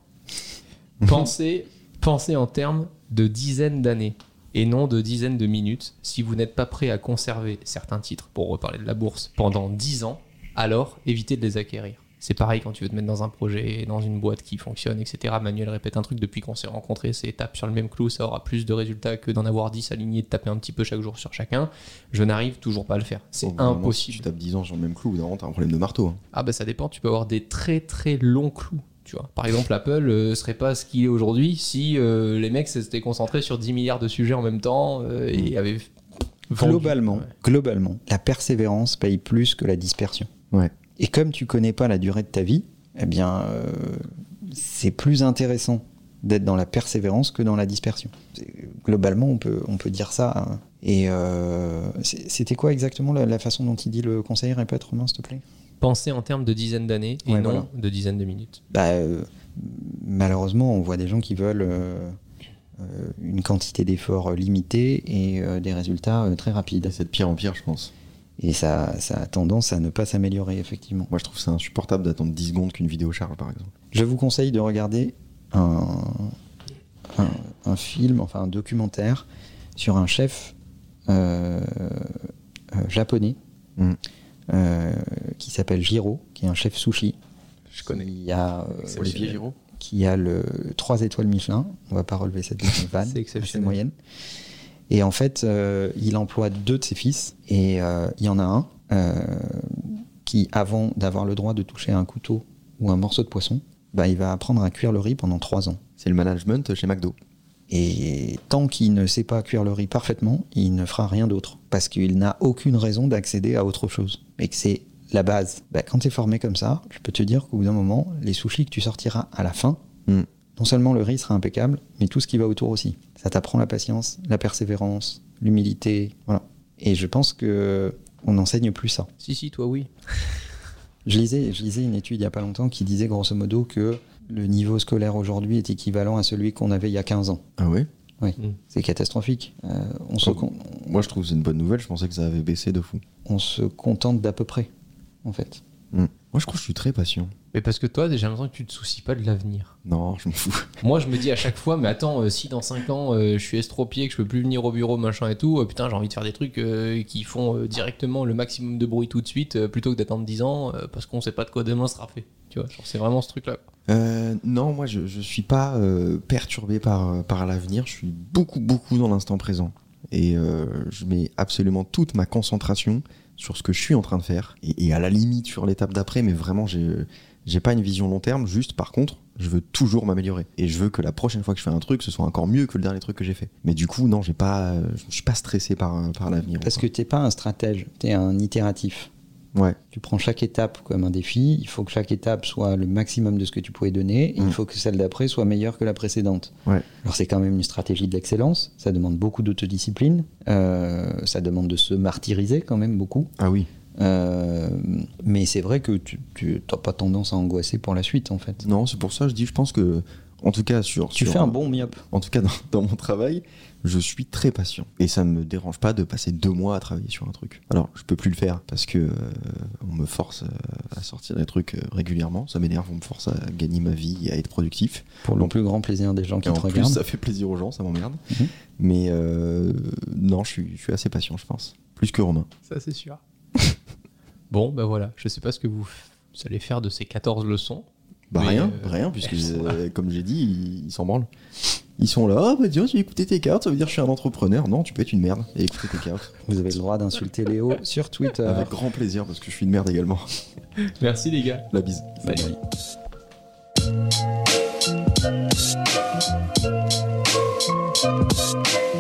Pensez, pensez en termes de dizaines d'années et non de dizaines de minutes. Si vous n'êtes pas prêt à conserver certains titres, pour reparler de la bourse, pendant 10 ans, alors évitez de les acquérir. C'est pareil quand tu veux te mettre dans un projet, dans une boîte qui fonctionne, etc. Manuel répète un truc depuis qu'on s'est rencontrés, c'est tape sur le même clou, ça aura plus de résultats que d'en avoir 10 alignés, de taper un petit peu chaque jour sur chacun. Je n'arrive toujours pas à le faire. C'est moment, impossible. Si tu tapes 10 ans sur le même clou, tu t'as un problème de marteau. hein. Ah bah ça dépend, tu peux avoir des très très longs clous. Tu vois. Par exemple, Apple euh, serait pas ce qu'il est aujourd'hui si euh, les mecs s'étaient concentrés sur 10 milliards de sujets en même temps euh, et avaient vendu. Globalement, Ouais. globalement, la persévérance paye plus que la dispersion. Ouais. Et comme tu connais pas la durée de ta vie, eh bien, euh, c'est plus intéressant d'être dans la persévérance que dans la dispersion. C'est- Globalement, on peut, on peut dire ça. hein. Et euh, c'était quoi exactement la, la façon dont il dit le conseil Répète, Romain, s'il te plaît? Penser en termes de dizaines d'années et Ouais, non voilà. de dizaines de minutes. Bah, euh, malheureusement, on voit des gens qui veulent euh, euh, une quantité d'efforts limitée et euh, des résultats euh, très rapides. C'est de pire en pire, je pense. Et ça, ça a tendance à ne pas s'améliorer, effectivement. Moi, je trouve ça insupportable d'attendre 10 secondes qu'une vidéo charge, par exemple. Je vous conseille de regarder un, un, un film, enfin un documentaire sur un chef euh, euh, japonais Mm. Euh, qui s'appelle Jiro, qui est un chef sushi. Je connais. Qui a, euh, Olivier Giraud qui a le 3 étoiles Michelin. On va pas relever cette [laughs] vanne, C'est moyenne. Et en fait, euh, il emploie deux de ses fils. Et euh, il y en a un euh, qui, avant d'avoir le droit de toucher un couteau ou un morceau de poisson, bah, il va apprendre à cuire le riz pendant trois ans. C'est le management chez McDo. Et tant qu'il ne sait pas cuire le riz parfaitement, il ne fera rien d'autre. Parce qu'il n'a aucune raison d'accéder à autre chose. Et que c'est la base. Bah, quand tu es formé comme ça, je peux te dire qu'au bout d'un moment, les sushis que tu sortiras à la fin, Mm. non seulement le riz sera impeccable, mais tout ce qui va autour aussi. Ça t'apprend la patience, la persévérance, l'humilité. Voilà. Et je pense que on n'enseigne plus ça. Si, si, toi oui. [laughs] Je lisais, je lisais une étude il n'y a pas longtemps qui disait grosso modo que le niveau scolaire aujourd'hui est équivalent à celui qu'on avait il y a 15 ans. Ah ouais? C'est catastrophique. Euh, on, se con- Moi, je trouve que c'est une bonne nouvelle. Je pensais que ça avait baissé de fou. on se contente d'à peu près, en fait. Mm. Moi, je crois que je suis très patient. Mais parce que toi, j'ai l'impression que tu te soucies pas de l'avenir. Non, je m'en fous. [laughs] Moi, je me dis à chaque fois, mais attends, euh, si dans 5 ans euh, je suis estropié, que je peux plus venir au bureau, machin et tout, euh, putain, j'ai envie de faire des trucs euh, qui font euh, directement le maximum de bruit tout de suite, euh, plutôt que d'attendre 10 ans, euh, parce qu'on sait pas de quoi demain sera fait. Tu vois, c'est vraiment ce truc-là. Euh, non, moi, je, je suis pas euh, perturbé par, par l'avenir. Je suis beaucoup, beaucoup dans l'instant présent. Et euh, je mets absolument toute ma concentration sur ce que je suis en train de faire. Et, et à la limite sur l'étape d'après, mais vraiment, j'ai, j'ai pas une vision long terme. Juste, par contre, je veux toujours m'améliorer. Et je veux que la prochaine fois que je fais un truc, ce soit encore mieux que le dernier truc que j'ai fait. Mais du coup, non, j'ai pas, euh, je suis pas stressé par, par l'avenir. Parce que t'es pas un stratège, t'es un itératif. Ouais. Tu prends chaque étape comme un défi, il faut que chaque étape soit le maximum de ce que tu pouvais donner, et Mm. il faut que celle d'après soit meilleure que la précédente. Ouais. Alors c'est quand même une stratégie de l'excellence, ça demande beaucoup d'autodiscipline, euh, ça demande de se martyriser quand même beaucoup, Ah oui. Euh, mais c'est vrai que tu n'as pas tendance à angoisser pour la suite en fait. Non, c'est pour ça que je dis, je pense que En tout cas, sur. Tu sur- fais un bon myope. En tout cas, dans, dans mon travail, je suis très patient. Et ça me dérange pas de passer deux mois à travailler sur un truc. Alors, je peux plus le faire parce que euh, on me force euh, à sortir des trucs euh, régulièrement. Ça m'énerve, on me force à gagner ma vie et à être productif. Pour le plus grand plaisir des gens qui Et en te plus, regardent. ça fait plaisir aux gens, ça m'emmerde. Mhm. Mais euh, non, je suis, je suis assez patient, je pense. Plus que Romain. Ça, c'est sûr. [laughs] bon, ben voilà. Je sais pas ce que vous, vous allez faire de ces 14 leçons. Bah rien, euh, rien, puisque euh, comme j'ai dit, ils s'en branlent. Ils sont là, ah bah tiens, j'ai écouté tes cartes, ça veut dire que je suis un entrepreneur. Non, tu peux être une merde et écouter tes cartes. [laughs] Vous avez le droit d'insulter Léo sur Twitter. Avec grand plaisir, parce que je suis une merde également. [laughs] Merci les gars. La bise. Salut. Salut.